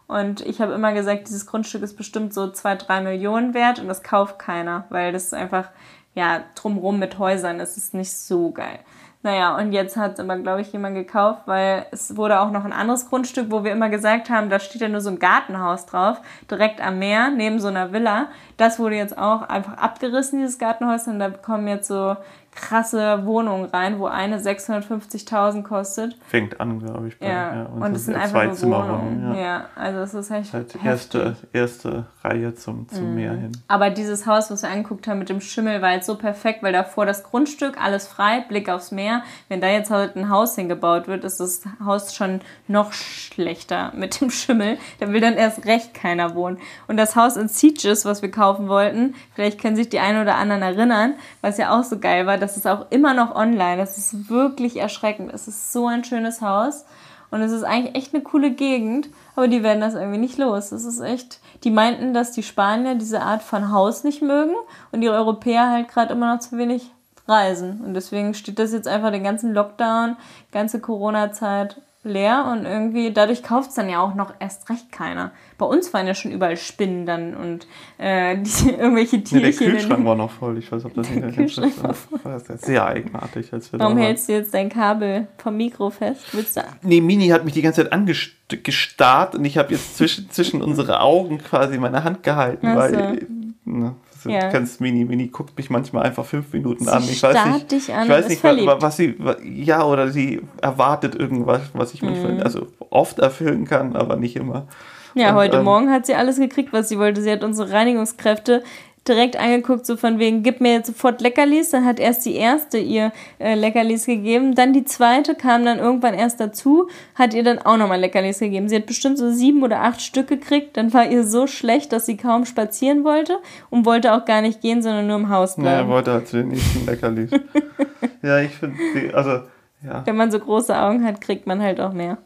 Und ich habe immer gesagt, dieses Grundstück ist bestimmt so zwei, drei Millionen wert und das kauft keiner, weil das einfach, ja, drumrum mit Häusern ist nicht so geil. Naja, und jetzt hat es aber, glaube ich, jemand gekauft, weil es wurde auch noch ein anderes Grundstück, wo wir immer gesagt haben, da steht ja nur so ein Gartenhaus drauf, direkt am Meer, neben so einer Villa. Das wurde jetzt auch einfach abgerissen, dieses Gartenhaus, und da kommen jetzt so krasse Wohnungen rein, wo eine 650.000 kostet. Fängt an, glaube ich. bei- Ja, und, das es sind einfach nur Zweizimmerwohnungen, Wohnungen. Ja. Ja. also es ist echt Halt erste, erste Reihe zum, zum Meer hin. Aber dieses Haus, was wir angeguckt haben mit dem Schimmel, war jetzt so perfekt, weil davor das Grundstück, alles frei, Blick aufs Meer. Wenn da jetzt halt ein Haus hingebaut wird, ist das Haus schon noch schlechter mit dem Schimmel. Da will dann erst recht keiner wohnen. Und das Haus in Sieges, was wir kaufen wollten, vielleicht können sich die einen oder anderen erinnern, was ja auch so geil war, das ist auch immer noch online. Das ist wirklich erschreckend. Es ist so ein schönes Haus. Und es ist eigentlich echt eine coole Gegend, aber die werden das irgendwie nicht los. Es ist echt, die meinten, dass die Spanier diese Art von Haus nicht mögen und die Europäer halt gerade immer noch zu wenig reisen. Und deswegen steht das jetzt einfach den ganzen Lockdown, ganze Corona-Zeit leer und irgendwie, dadurch kauft es dann ja auch noch erst recht keiner. Bei uns waren ja schon überall Spinnen dann und äh, die, [laughs] irgendwelche Nee, der Tierchen. Kühlschrank war noch voll. Ich weiß, ob das nicht Der erkennst. Kühlschrank war das sehr eigenartig. Als wir Warum hältst du jetzt dein Kabel vom Mikro fest? Willst du Nee, Mini hat mich die ganze Zeit angestarrt und ich habe jetzt zwischen, zwischen unsere Augen quasi meine Hand gehalten, Ach weil so. ne, du Ja. kennst Mini, Mini guckt mich manchmal einfach fünf Minuten Sie an. Ich weiß nicht, dich an ich weiß nicht wa- wa- verliebt. was sie, ja, oder sie erwartet irgendwas, was ich Mhm. manchmal, also oft erfüllen kann, aber nicht immer. Ja, Und, heute ähm, Morgen hat sie alles gekriegt, was sie wollte. Sie hat unsere Reinigungskräfte direkt angeguckt, so von wegen, gib mir jetzt sofort Leckerlis. Dann hat erst die erste ihr äh, Leckerlis gegeben, dann die zweite kam dann irgendwann erst dazu, hat ihr dann auch nochmal Leckerlis gegeben. Sie hat bestimmt so sieben oder acht Stück gekriegt. Dann war ihr so schlecht, dass sie kaum spazieren wollte und wollte auch gar nicht gehen, sondern nur im Haus Ja, er bleiben. wollte halt zu den nächsten Leckerlis. [laughs] ja, ich finde, also, ja. Wenn man so große Augen hat, kriegt man halt auch mehr.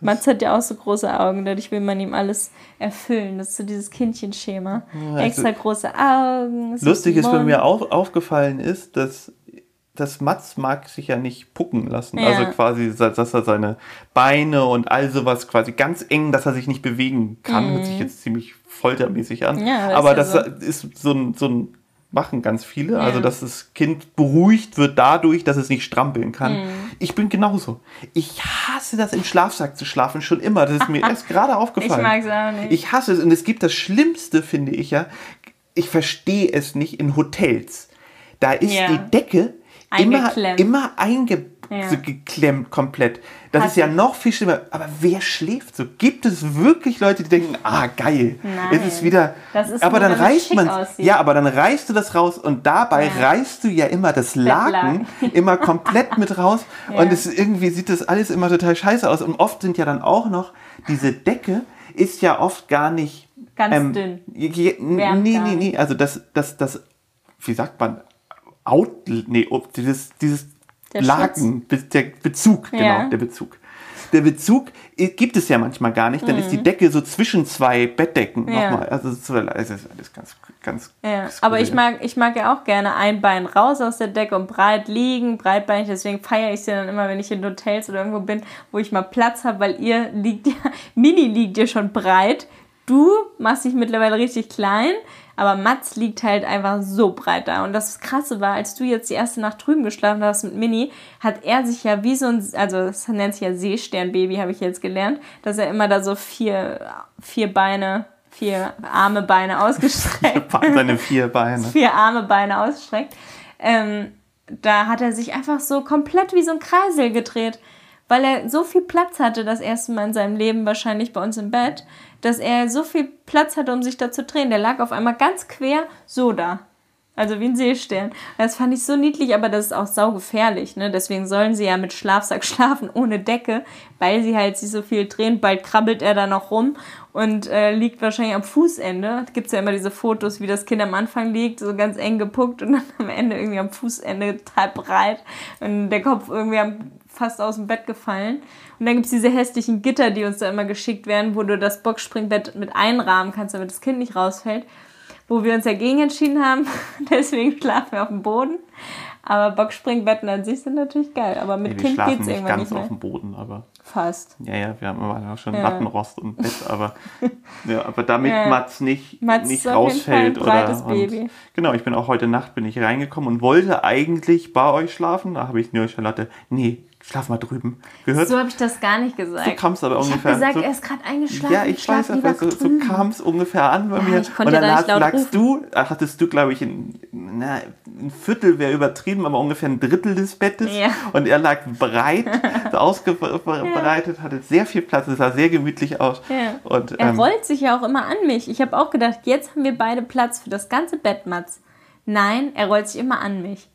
Mats hat ja auch so große Augen, dadurch will man ihm alles erfüllen. Das ist so dieses Kindchenschema. Ja, Extra also- große Augen. Lustig ist, Mund. mir auch aufgefallen ist, dass das Mats mag sich ja nicht pucken lassen. Ja. Also quasi, dass er seine Beine und all sowas quasi ganz eng, dass er sich nicht bewegen kann. Hört sich jetzt ziemlich foltermäßig an. Mhm. Ja, aber das ist so ein, so ein machen ganz viele. Ja. Also, dass das Kind beruhigt wird dadurch, dass es nicht strampeln kann. Mhm. Ich bin genauso. Ich hasse das, im Schlafsack zu schlafen, schon immer. Das ist mir erst [laughs] gerade Ich aufgefallen. mag es auch nicht. Ich hasse es. Und es gibt das Schlimmste, finde ich ja. Ich verstehe es nicht in Hotels. Da ist Ja. die Decke immer, immer eingeklemmt Ja. so geklemmt komplett. Das Hat- ist ja noch viel schlimmer. Aber wer schläft so? Gibt es wirklich Leute, die denken, ah, geil. Nein. Es ist wieder. Das ist aber nur, dann reißt man. Ja, aber dann reißt du das raus und dabei Ja. reißt du ja immer das Laken [laughs] immer komplett mit raus. [laughs] Ja. Und es irgendwie sieht das alles immer total scheiße aus. Und oft sind ja dann auch noch, diese Decke ist ja oft gar nicht. Ganz dünn. je- Nee, nee, nee. Also das, das, das, wie sagt man, Out, nee, dieses, dieses Der Laken, Be- der Bezug, genau, Ja. der Bezug. Der Bezug i- gibt es ja manchmal gar nicht, dann ist die Decke so zwischen zwei Bettdecken Mhm. Ja. nochmal. Also es ist, es ist alles ganz, ganz Ja, aber ich mag, ich mag ja auch gerne ein Bein raus aus der Decke und breit liegen, breitbeinig. Deswegen feiere ich sie dann immer, wenn ich in Hotels oder irgendwo bin, wo ich mal Platz habe, weil ihr liegt ja, [laughs] Mini liegt ja schon breit. Du machst dich mittlerweile richtig klein, aber Mats liegt halt einfach so breit da. Und das Krasse war, als du jetzt die erste Nacht drüben geschlafen hast mit Mini, hat er sich ja wie so ein, also das nennt sich ja Seesternbaby, habe ich jetzt gelernt, dass er immer da so vier, vier Beine, vier arme Beine ausgestreckt [laughs] Seine vier Beine. [laughs] vier arme Beine ausstreckt. Ähm, da hat er sich einfach so komplett wie so ein Kreisel gedreht, weil er so viel Platz hatte, das erste Mal in seinem Leben wahrscheinlich bei uns im Bett, dass er so viel Platz hatte, um sich da zu drehen. Der lag auf einmal ganz quer so da. Also wie ein Seestern. Das fand ich so niedlich, aber das ist auch saugefährlich. Ne? Deswegen sollen sie ja mit Schlafsack [laughs] schlafen, ohne Decke, weil sie halt sich so viel drehen. Bald krabbelt er da noch rum und äh, liegt wahrscheinlich am Fußende. Gibt es ja immer diese Fotos, wie das Kind am Anfang liegt, so ganz eng gepuckt und dann am Ende irgendwie am Fußende total breit und der Kopf irgendwie am, fast aus dem Bett gefallen. Und dann gibt es diese hässlichen Gitter, die uns da immer geschickt werden, wo du das Boxspringbett mit einrahmen kannst, damit das Kind nicht rausfällt. wo wir uns dagegen entschieden haben. [laughs] Deswegen schlafen wir auf dem Boden. Aber Boxspringbetten an sich sind natürlich geil. Aber mit Nee, Kind schlafen geht's nicht irgendwann ganz nicht auf mehr. dem Boden, aber Fast. ja, ja, wir haben immer schon Ja. Lattenrost und Bett, [laughs] aber, ja, aber damit Ja. Mats nicht, Mats nicht auf rausfällt. oder, Baby. Und, genau, ich bin auch heute Nacht bin ich reingekommen und wollte eigentlich bei euch schlafen. Da habe ich nur Charlotte, nee, schlaf mal drüben. Gehört? So habe ich das gar nicht gesagt. So kam es aber ich habe ungefähr. gesagt, so, er ist gerade eingeschlafen. ja, ich schlaf weiß, aber so, so kam es ungefähr an bei mir. ich konnte und dann da lagst du, äh, hattest du, glaube ich, ein, na, ein Viertel wäre übertrieben, aber ungefähr ein Drittel des Bettes. Ja. Und er lag breit, [laughs] ausgebreitet, hatte sehr viel Platz, es sah sehr gemütlich aus. Ja. Und, Er ähm, rollt sich ja auch immer an mich. Ich habe auch gedacht, jetzt haben wir beide Platz für das ganze Bett, Mats. Nein, er rollt sich immer an mich.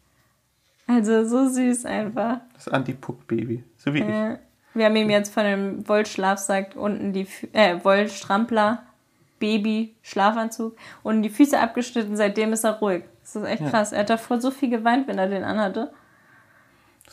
Also so süß einfach. das Anti-Puck-Baby, so wie ich. Ja. Wir haben ihm jetzt von dem Wollschlafsack unten die äh, Wollstrampler Baby Schlafanzug und die Füße abgeschnitten. Seitdem ist er ruhig. Das ist echt krass. Er hat davor so viel geweint, wenn er den anhatte.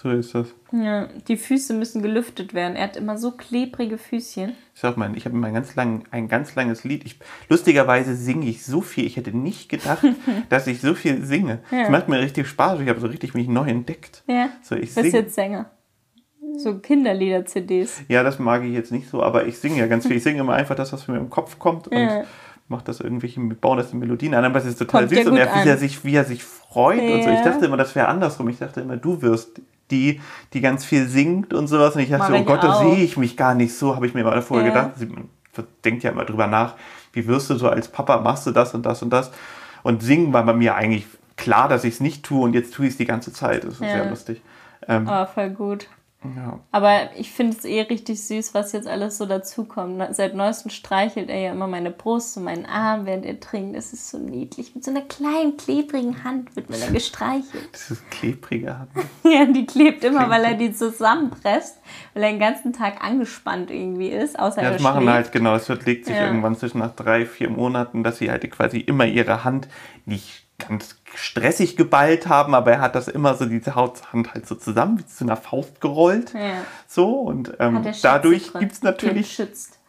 So ist das. Ja, die Füße müssen gelüftet werden. Er hat immer so klebrige Füßchen. Ich sag mal, ich habe mein ganz lang, ein ganz langes Lied. Ich, lustigerweise singe ich so viel. Ich hätte nicht gedacht, [laughs] dass ich so viel singe. Es macht mir richtig Spaß. Ich habe so richtig mich neu entdeckt. Ja. So, ich Bist singe. jetzt Sänger. So Kinderlieder-CDs. Ja, das mag ich jetzt nicht so, aber ich singe ja ganz viel. Ich singe immer einfach das, was mir im Kopf kommt und Ja. mache das irgendwelche, baue das in Melodien an, aber es ist total Kommt süß und er, wie, er sich, wie er sich freut und so. Ich Ja. dachte immer, das wäre andersrum. Ich dachte immer, du wirst die, die ganz viel singt und sowas. Und ich dachte, Mach oh Gott, da sehe ich mich gar nicht so, habe ich mir mal vorher Ja. gedacht. Man denkt ja immer drüber nach, wie wirst du so als Papa, machst du das und das und das. Und singen war bei mir eigentlich klar, dass ich es nicht tue und jetzt tue ich es die ganze Zeit. Das ist Ja. sehr lustig. Ähm, Oh, voll gut. Ja. Aber ich finde es eh richtig süß, was jetzt alles so dazukommt. Seit neuestem streichelt er ja immer meine Brust und meinen Arm, während er trinkt. Das ist so niedlich. Mit so einer kleinen, klebrigen Hand wird mir dann [laughs] gestreichelt. Das ist klebriger. [laughs] Ja, die klebt immer, weil er die zusammenpresst, weil er den ganzen Tag angespannt irgendwie ist, außer Ja, das machen schläft. halt, genau, es wird- legt sich Ja. irgendwann zwischen nach drei, vier Monaten, dass sie halt quasi immer ihre Hand nicht ganz stressig geballt haben, aber er hat das immer so, diese Hand halt so zusammen, wie zu einer Faust gerollt. Ja. So, und ähm, dadurch gibt es natürlich,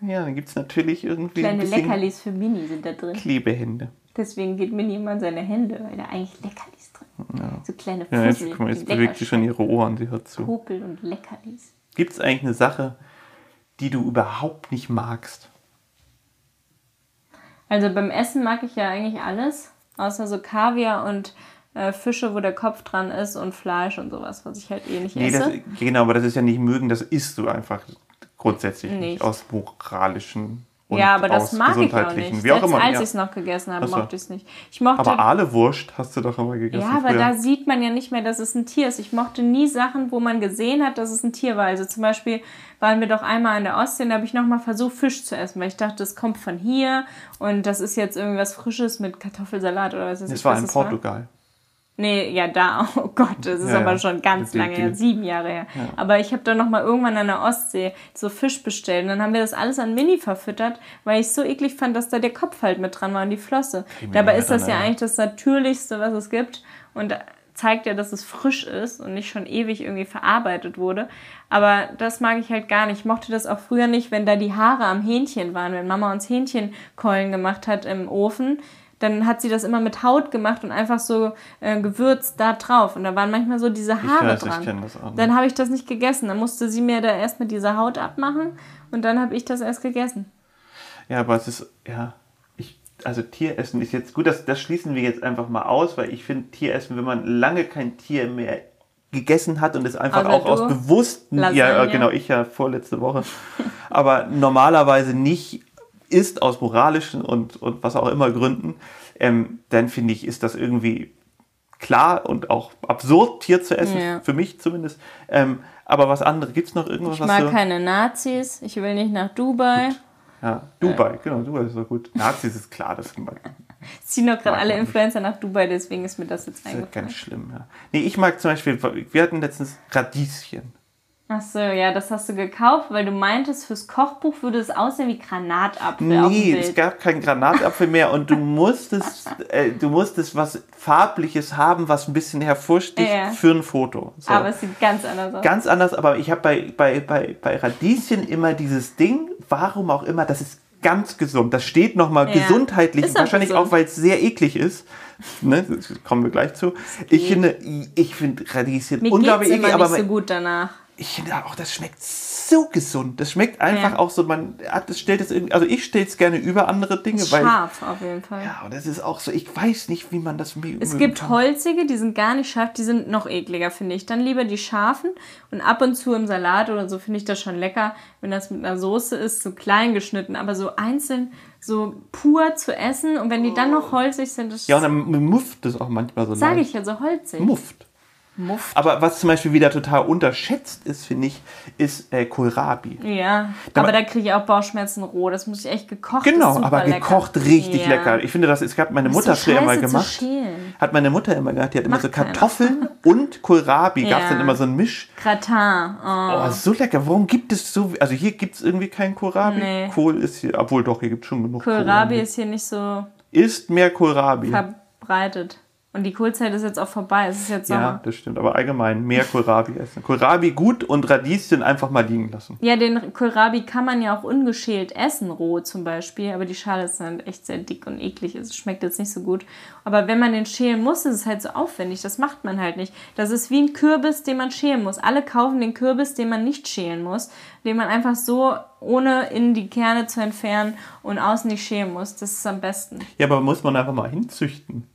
ja, dann gibt's natürlich irgendwie ein Kleine Leckerlis für Mini sind da drin. Klebehände. Deswegen geht Mini immer in seine Hände, weil da eigentlich Leckerlis drin So kleine Ja, jetzt, Fussel, guck mal, jetzt bewegt sie schon ihre Ohren, sie hört zu. Popel und Leckerlis. Gibt es eigentlich eine Sache, die du überhaupt nicht magst? Also beim Essen mag ich ja eigentlich alles, außer so Kaviar und äh, Fische, wo der Kopf dran ist und Fleisch und sowas, was ich halt eh nicht Nee, das, esse. genau, aber das ist ja nicht mögen, das isst du einfach grundsätzlich nicht, Nicht. aus moralischen und ja, aber das mag ich auch nicht. wie auch immer. als ja. ich es noch gegessen habe, mochte ich es nicht. Ich mochte Aber Ahlewurst hast du doch immer gegessen. Ja, aber früher. da sieht man ja nicht mehr, dass es ein Tier ist. Ich mochte nie Sachen, wo man gesehen hat, dass es ein Tier war. Also zum Beispiel waren wir doch einmal in der Ostsee und da habe ich nochmal versucht, Fisch zu essen, weil ich dachte, das kommt von hier und das ist jetzt irgendwas Frisches mit Kartoffelsalat oder was weiß das ich, war in das war. Nee, ja, da, [laughs] oh Gott, das ist Ja, aber ja. schon ganz lange her, sieben Jahre her. Aber ich habe dann nochmal irgendwann an der Ostsee so Fisch bestellt und dann haben wir das alles an Mini verfüttert, weil ich es so eklig fand, dass da der Kopf halt mit dran war und die Flosse. Dabei ist das ja eigentlich das Natürlichste, was es gibt und zeigt ja, dass es frisch ist und nicht schon ewig irgendwie verarbeitet wurde. Aber das mag ich halt gar nicht. Ich mochte das auch früher nicht, wenn da die Haare am Hähnchen waren, wenn Mama uns Hähnchenkeulen gemacht hat im Ofen dann hat sie das immer mit Haut gemacht und einfach so äh, gewürzt da drauf. Und da waren manchmal so diese Haare weiß, ich dran. kenn das auch nicht. Dann habe ich das nicht gegessen. Dann musste sie mir da erst mit dieser Haut abmachen und dann habe ich das erst gegessen. Ja, aber es ist, ja, ich, also Tieressen ist jetzt gut, das, das schließen wir jetzt einfach mal aus, weil ich finde Tieressen, wenn man lange kein Tier mehr gegessen hat und es einfach Außer auch aus bewussten, ja, Lasagne. äh, genau, ich ja vorletzte Woche, [laughs] aber normalerweise nicht isst aus moralischen und, und was auch immer Gründen, ähm, dann finde ich, ist das irgendwie klar und auch absurd, Tier zu essen, Ja. für mich zumindest. Ähm, aber was anderes, gibt es noch irgendwas, Ich mag keine Nazis. Ich will nicht nach Dubai. Ja, Dubai, genau, Dubai ist so gut. Nazis ist klar, das mag, Es [laughs] ziehen doch gerade alle man nicht. Influencer nach Dubai, deswegen ist mir das jetzt ist ja eingefallen. ganz schlimm, ja. Nee, ich mag zum Beispiel, wir hatten letztens Radieschen. Ach so, ja, das hast du gekauft, weil du meintest, fürs Kochbuch würde es aussehen wie Granatapfel auf dem Nee, es gab keinen Granatapfel mehr und du [laughs] musstest, äh, du musstest was Farbliches haben, was ein bisschen hervorsticht Ja. für ein Foto. So. Aber es sieht ganz anders aus. Ganz anders, aber ich habe bei, bei, bei, bei Radieschen immer dieses Ding, warum auch immer, das ist ganz gesund. Das steht nochmal Ja. gesundheitlich, auch wahrscheinlich gesund. auch, weil es sehr eklig ist. Ne? Das kommen wir gleich zu. Ich finde, ich finde Radieschen Mir unglaublich eklig, aber nicht so gut danach. Ich finde auch, das schmeckt so gesund. Das schmeckt einfach Ja. auch so, man hat das stellt es irgendwie, also ich stelle es gerne über andere Dinge, weil Scharf auf jeden Fall. ja, und das ist auch so, ich weiß nicht, wie man das Es gibt kann. holzige, die sind gar nicht scharf, die sind noch ekliger, finde ich. Dann lieber die scharfen und ab und zu im Salat oder so finde ich das schon lecker, wenn das mit einer Soße ist, so klein geschnitten, aber so einzeln, so pur zu essen und wenn die dann noch holzig sind, das Ja, und dann mufft es auch manchmal so sage ich ja so holzig. Mufft. Muff. Aber was zum Beispiel wieder total unterschätzt ist, finde ich, ist äh, Kohlrabi. Ja, Da- aber da kriege ich auch Bauchschmerzen roh. Das muss ich echt gekocht. Genau, aber lecker. gekocht richtig Ja. lecker. Ich finde, das ist, hat meine ist Mutter so früher immer scheiße zu gemacht. Hat meine Mutter immer gemacht. Die hat immer Macht so keiner. Kartoffeln [laughs] und Kohlrabi. Gab es Ja. dann immer so ein Misch. Gratin. Oh. Oh, so lecker. Warum gibt es so. Also hier gibt es irgendwie keinen Kohlrabi. Nee. Kohl ist hier. Obwohl doch, hier gibt es schon genug. Kohlrabi ist hier nicht so Ist mehr Kohlrabi. verbreitet. Und die Kohlzeit ist jetzt auch vorbei. Es ist jetzt Ja, Sommer. das stimmt. Aber allgemein mehr Kohlrabi essen. Kohlrabi gut und Radieschen einfach mal liegen lassen. Ja, den Kohlrabi kann man ja auch ungeschält essen, roh zum Beispiel. Aber die Schale ist dann echt sehr dick und eklig. Es schmeckt jetzt nicht so gut. Aber wenn man den schälen muss, ist es halt so aufwendig. Das macht man halt nicht. Das ist wie ein Kürbis, den man schälen muss. Alle kaufen den Kürbis, den man nicht schälen muss. Den man einfach so, ohne in die Kerne zu entfernen und außen nicht schälen muss. Das ist am besten. Ja, aber muss man einfach mal hinzüchten.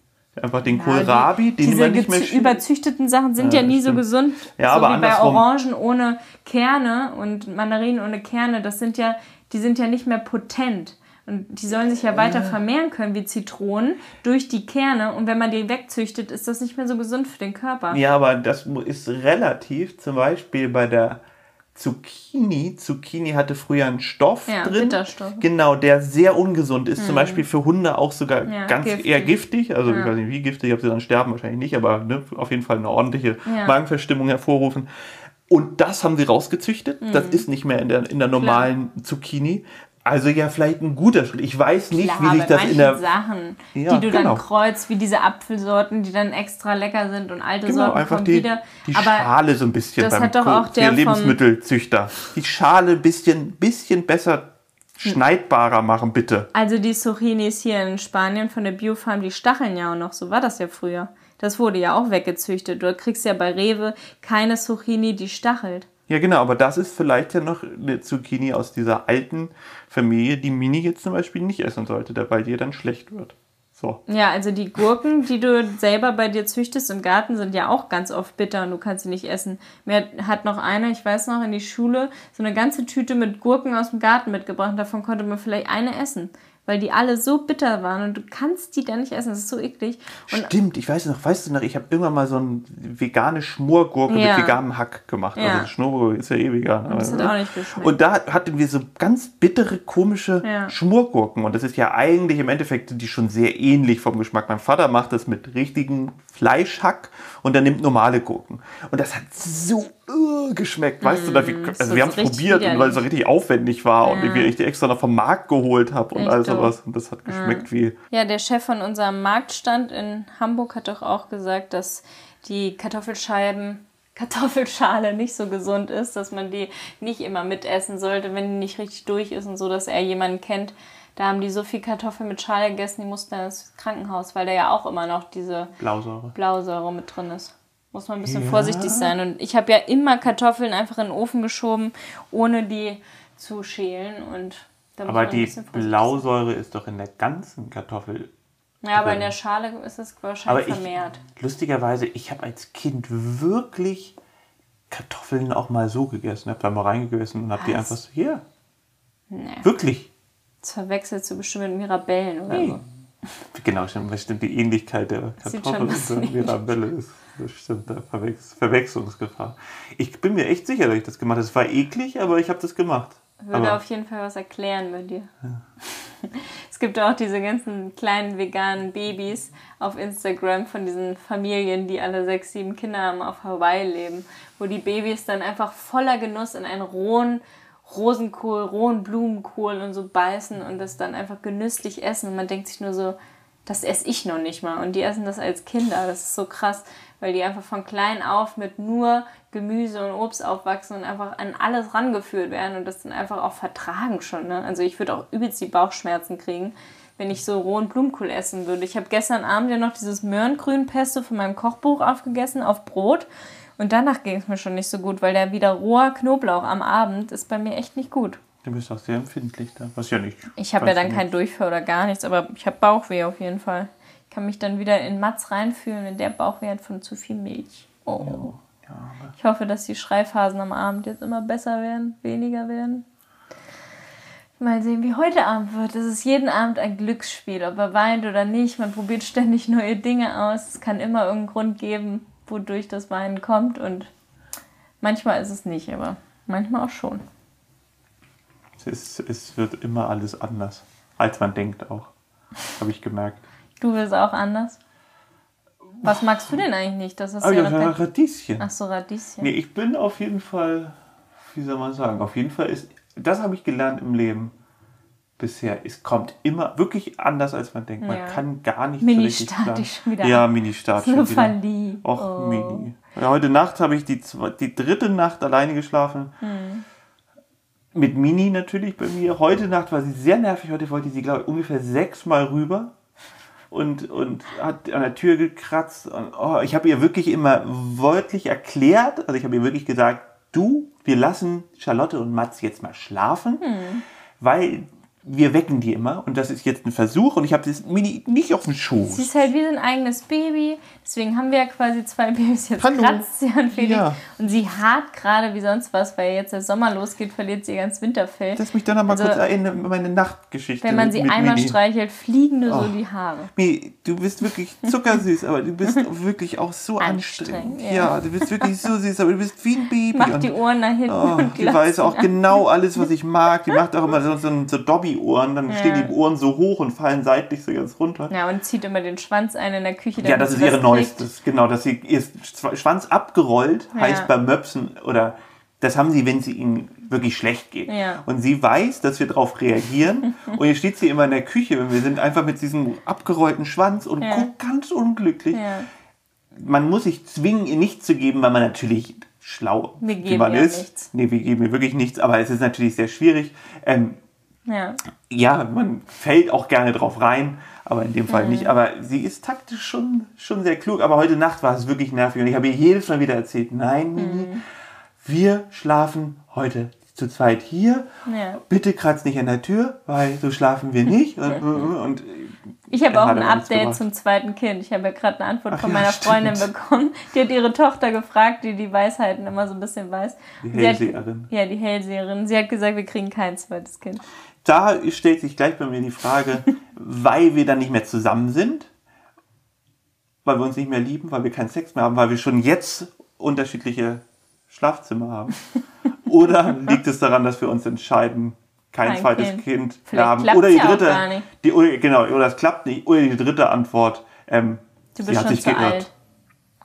Einfach den Ja, Kohlrabi, die, den diese man nicht mehr überzüchteten Sachen sind ja, Ja, nie das so stimmt. gesund. Ja, so aber wie bei andersrum. Orangen ohne Kerne und Mandarinen ohne Kerne, das sind ja, die sind ja nicht mehr potent. Und die sollen sich ja weiter vermehren können wie Zitronen durch die Kerne. Und wenn man die wegzüchtet, ist das nicht mehr so gesund für den Körper. Ja, aber das ist relativ. Zum Beispiel bei der Zucchini. Zucchini hatte früher einen Stoff Ja, drin. Bitterstoff. Genau, der sehr ungesund ist. Zum Beispiel für Hunde auch sogar Ja, ganz giftig. eher giftig. Also ich Ja. weiß nicht, wie giftig, ob sie dann sterben, wahrscheinlich nicht, aber ne, auf jeden Fall eine ordentliche. Magenverstimmung hervorrufen. Und das haben sie rausgezüchtet. Mhm. Das ist nicht mehr in der, in der normalen Zucchini. Also ja, vielleicht ein guter Schritt. Ich weiß nicht, Klar, wie sich das in der Sachen, Ja, die du genau. dann kreuzt, wie diese Apfelsorten, die dann extra lecker sind und alte Genau, Sorten einfach kommen die, wieder. die Aber Schale so ein bisschen das beim hat doch auch der vom- Lebensmittelzüchter. Die Schale ein bisschen, bisschen besser schneidbarer machen, bitte. Also die Zucchinis hier in Spanien von der Biofarm, die stacheln ja auch noch. So war das ja früher. Das wurde ja auch weggezüchtet. Du kriegst ja bei Rewe keine Zucchini, die stachelt. Ja, genau, aber das ist vielleicht ja noch eine Zucchini aus dieser alten Familie, die Mini jetzt zum Beispiel nicht essen sollte, da- weil dir dann schlecht wird. So. Ja, also die Gurken, die du selber bei dir züchtest im Garten, sind ja auch ganz oft bitter und du kannst sie nicht essen. Mir hat noch einer, ich weiß noch, in die Schule so eine ganze Tüte mit Gurken aus dem Garten mitgebracht. Davon konnte man vielleicht eine essen, weil die alle so bitter waren und du kannst die dann nicht essen. Das ist so eklig. Und Stimmt, ich weiß noch, weißt du noch, ich habe irgendwann mal so eine vegane Schmorgurke Ja. mit veganem Hack gemacht. Ja. Also Schmorgurke ist ja eh vegan. das hat auch nicht geschmeckt. Und da hatten wir so ganz bittere, komische Ja. Schmorgurken. Und das ist ja eigentlich im Endeffekt die schon sehr ähnlich vom Geschmack. Mein Vater macht das mit richtigen Fleischhack und er nimmt normale Gurken. Und das hat so uh, geschmeckt. Weißt du, da, wir, also Mm, so wir haben es probiert, und weil es so richtig aufwendig war und Ja. wir ich die extra noch vom Markt geholt habe und Echt all sowas. Und das hat geschmeckt wie. Ja, der Chef von unserem Marktstand in Hamburg hat doch auch gesagt, dass die Kartoffelscheiben, Kartoffelschale nicht so gesund ist, dass man die nicht immer mitessen sollte, wenn die nicht richtig durch ist und so, dass er jemanden kennt. Da haben die so viel Kartoffeln mit Schale gegessen, die mussten dann ins Krankenhaus, weil da ja auch immer noch diese Blausäure. Blausäure mit drin ist. Muss man ein bisschen Ja. vorsichtig sein. Und ich habe ja immer Kartoffeln einfach in den Ofen geschoben, ohne die zu schälen. Und Aber die Blausäure ist doch in der ganzen Kartoffel. ja, aber in der Schale ist es wahrscheinlich ich, vermehrt. lustigerweise, ich habe als Kind wirklich Kartoffeln auch mal so gegessen. Habe da mal reingegessen und habe die einfach so, hier, Nee. wirklich. Das verwechselst du bestimmt mit Mirabellen oder Nee. so. [laughs] Genau, stimmt, bestimmt die Ähnlichkeit der Kartoffel und der Mirabelle ist bestimmt der Verwechs Verwechslungsgefahr. Ich bin mir echt sicher, dass ich das gemacht habe. Es war eklig, aber ich habe das gemacht. Würde aber auf jeden Fall was erklären bei dir. [laughs] Es gibt auch diese ganzen kleinen veganen Babys auf Instagram von diesen Familien, die alle sechs, sieben Kinder haben, auf Hawaii leben, wo die Babys dann einfach voller Genuss in einen rohen Rosenkohl, rohen Blumenkohl und so beißen und das dann einfach genüsslich essen. Und man denkt sich nur so, Das esse ich noch nicht mal. Und die essen das als Kinder. Das ist so krass, weil die einfach von klein auf mit nur Gemüse und Obst aufwachsen und einfach an alles rangeführt werden und das dann einfach auch vertragen schon. Ne? Also ich würde auch übelst die Bauchschmerzen kriegen, wenn ich so rohen Blumenkohl essen würde. Ich habe gestern Abend ja noch dieses Möhrengrünpesto von meinem Kochbuch aufgegessen auf Brot. Und danach ging es mir schon nicht so gut, weil der wieder roher Knoblauch am Abend ist bei mir echt nicht gut. Du bist auch sehr empfindlich da, was ja nicht. Ich habe ja dann keinen Durchfall oder gar nichts, aber ich habe Bauchweh auf jeden Fall. Ich kann mich dann wieder in Matz reinfühlen, in der Bauchweh hat von zu viel Milch. Oh. Ja, ja, ich hoffe, dass die Schreiphasen am Abend jetzt immer besser werden, weniger werden. Mal sehen, wie heute Abend wird. Es ist jeden Abend ein Glücksspiel, ob er weint oder nicht. Man probiert ständig neue Dinge aus. Es kann immer irgendeinen Grund geben, wodurch das Weinen kommt. Und manchmal ist es nicht, aber manchmal auch schon. Es, ist, es wird immer alles anders, als man denkt auch. Habe ich gemerkt. Du wirst auch anders? Was magst du denn eigentlich nicht? Das ist Aber ja, ja Radieschen. Ach so, Radieschen. Nee, ich bin auf jeden Fall, wie soll man sagen, auf jeden Fall ist das habe ich gelernt im Leben bisher. Es kommt immer wirklich anders, als man denkt. Man kann gar nicht Mini so richtig schon wieder. Ja, Mini-Start schon wieder. Verliebt. Och, oh. Mini. Ja, heute Nacht habe ich die, die dritte Nacht alleine geschlafen. Hm. Mit Mini natürlich bei mir. Heute Nacht war sie sehr nervig. Heute wollte sie, glaube ich, ungefähr sechsmal rüber. Und, und hat an der Tür gekratzt. Und, oh, ich habe ihr wirklich immer wörtlich erklärt, also ich habe ihr wirklich gesagt, du, wir lassen Charlotte und Mats jetzt mal schlafen, hm. weil wir wecken die immer und das ist jetzt ein Versuch und ich habe das Mini nicht auf dem Schoß. Sie ist halt wie ein eigenes Baby, deswegen haben wir ja quasi zwei Babys. Jetzt Hallo. kratzt sie an Felix ja. und sie hart gerade wie sonst was, weil jetzt der Sommer losgeht, verliert sie ihr ganz Winterfell. Lass mich dann aber also, kurz erinnern meine Nachtgeschichte. Wenn man sie einmal Mini. streichelt, fliegen nur oh. so die Haare. Mini, du bist wirklich [laughs] zuckersüß, aber du bist [laughs] wirklich auch so anstrengend. Ja. ja. du bist wirklich so süß, aber du bist wie ein Baby. Mach die Ohren nach hinten. Oh, die weiß auch genau alles, was ich mag. Die macht auch immer so, so, so Dobby Ohren, dann ja. stehen die Ohren so hoch und fallen seitlich so ganz runter. Ja, und zieht immer den Schwanz ein in der Küche. Ja, das ist ihre neuestes, genau, dass sie ist Schwanz abgerollt, ja. heißt beim Möpsen oder das haben sie, wenn sie ihnen wirklich schlecht geht. Ja. Und sie weiß, dass wir darauf reagieren. [laughs] und jetzt steht sie immer in der Küche und wir sind einfach mit diesem abgerollten Schwanz und guckt ganz unglücklich. Man muss sich zwingen, ihr nichts zu geben, weil man natürlich schlau wie man ist. Nichts. Nee, wir geben ihr wirklich nichts, aber es ist natürlich sehr schwierig. Ähm, ja. ja, man fällt auch gerne drauf rein, aber in dem Fall mhm. nicht. Aber sie ist taktisch schon, schon sehr klug. Aber heute Nacht war es wirklich nervig und ich habe ihr jedes Mal wieder erzählt, nein, Mini, mhm. wir schlafen heute zu zweit hier. Ja. Bitte kratz nicht an der Tür, weil so schlafen wir nicht. [laughs] und, und ich habe auch ein Update zum zweiten Kind. Ich habe ja gerade eine Antwort Ach, von meiner ja, Freundin bekommen. Die hat ihre Tochter gefragt, die die Weisheiten immer so ein bisschen weiß. Die Hellseherin. Hat, ja, die Hellseherin. Sie hat gesagt, wir kriegen kein zweites Kind da stellt sich gleich bei mir die Frage, [laughs] weil wir dann nicht mehr zusammen sind, weil wir uns nicht mehr lieben, weil wir keinen Sex mehr haben, weil wir schon jetzt unterschiedliche Schlafzimmer haben. [laughs] Oder liegt es daran, dass wir uns entscheiden, kein, kein zweites Kind, kind haben? Oder die dritte, die, genau, oder es klappt nicht. Oder die dritte Antwort, ähm, du bist sie hat sich geirrt. Alt.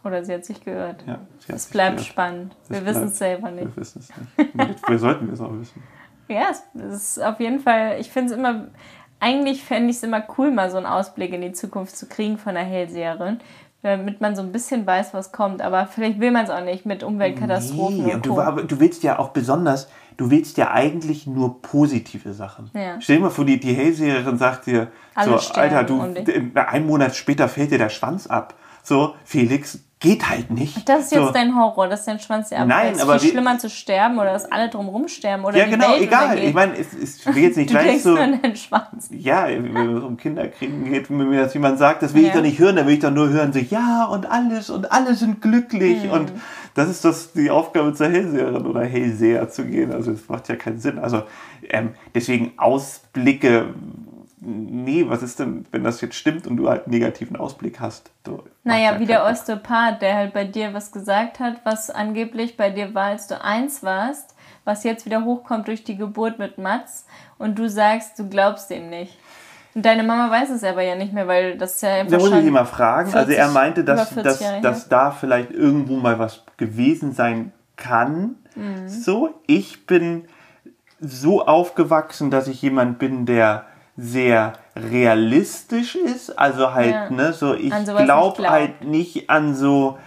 Oder sie hat sich gehört. Ja, es bleibt geirrt. spannend. Wir wissen es selber nicht. Wir wissen es nicht. wir sollten es auch wissen. Ja, es ist auf jeden Fall, ich finde es immer, eigentlich fände ich es immer cool, mal so einen Ausblick in die Zukunft zu kriegen von der Hellseherin, damit man so ein bisschen weiß, was kommt. Aber vielleicht will man es auch nicht mit Umweltkatastrophen. Nee, und du, aber du willst ja auch besonders, du willst ja eigentlich nur positive Sachen. Ja. Stell dir mal vor, die, die Hellseherin sagt dir, Alle so, Alter, du, einen Monat später fällt dir der Schwanz ab. So, Felix, geht halt nicht. Das ist jetzt so. dein Horror, dass dein Schwanz dir abfällt. Nein, aber ist viel schlimmer zu sterben oder dass alle drumherum sterben oder Ja, genau, Welt egal. Ich meine, es, es will jetzt nicht [laughs] du gleich so. Nur deinen Schwanz. Ja, wenn es um Kinderkriegen geht, wenn mir das jemand sagt, das will ja. ich doch nicht hören, dann will ich doch nur hören, so ja und alles und alle sind glücklich hm. und das ist das die Aufgabe zur Hellseherin oder Hellseher zu gehen. Also das macht ja keinen Sinn. Also ähm, deswegen Ausblicke nee, was ist denn, wenn das jetzt stimmt und du halt einen negativen Ausblick hast? So, naja, wie der Osteopath, der halt bei dir was gesagt hat, was angeblich bei dir war, als du eins warst, was jetzt wieder hochkommt durch die Geburt mit Mats und du sagst, du glaubst ihm nicht. Und deine Mama weiß es aber ja nicht mehr, weil das ist ja einfach. Da muss ich ihn mal fragen. 40, also er meinte, dass, dass, dass da vielleicht irgendwo mal was gewesen sein kann. Mhm. So, ich bin so aufgewachsen, dass ich jemand bin, der sehr realistisch ist. Also halt, Ja. ne, so ich glaube halt nicht an so.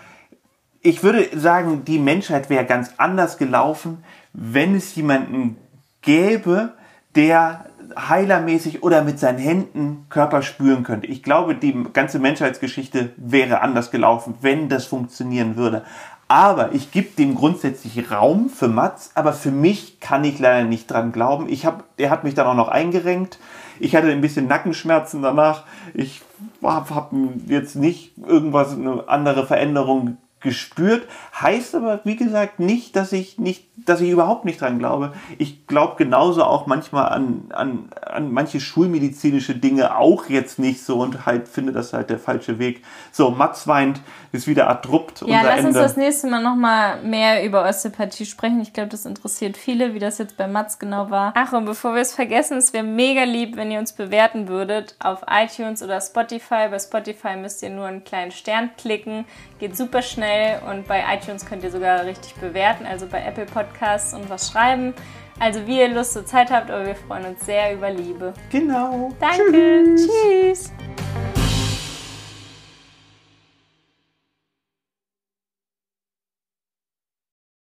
Ich würde sagen, die Menschheit wäre ganz anders gelaufen, wenn es jemanden gäbe, der heilermäßig oder mit seinen Händen Körper spüren könnte. Ich glaube, die ganze Menschheitsgeschichte wäre anders gelaufen, wenn das funktionieren würde. Aber ich gebe dem grundsätzlich Raum für Mats, aber für mich kann ich leider nicht dran glauben. Ich hab, er hat mich dann auch noch eingerenkt. Ich hatte ein bisschen Nackenschmerzen danach. Ich habe hab jetzt nicht irgendwas, eine andere Veränderung gespürt. Heißt aber, wie gesagt, nicht, dass ich nicht, dass ich überhaupt nicht dran glaube. Ich glaube genauso auch manchmal an, an, an manche schulmedizinische Dinge auch jetzt nicht so und halt finde das halt der falsche Weg. So, Mats weint, ist wieder abrupt. Ja, lass uns Ende. das nächste Mal nochmal mehr über Osteopathie sprechen. Ich glaube, das interessiert viele, wie das jetzt bei Mats genau war. Ach, und bevor wir es vergessen, es wäre mega lieb, wenn ihr uns bewerten würdet auf iTunes oder Spotify. Bei Spotify müsst ihr nur einen kleinen Stern klicken. Geht super schnell und bei iTunes könnt ihr sogar richtig bewerten, also bei Apple Podcasts und was schreiben. Also wie ihr Lust und Zeit habt, aber wir freuen uns sehr über Liebe. Genau. Danke. Tschüss.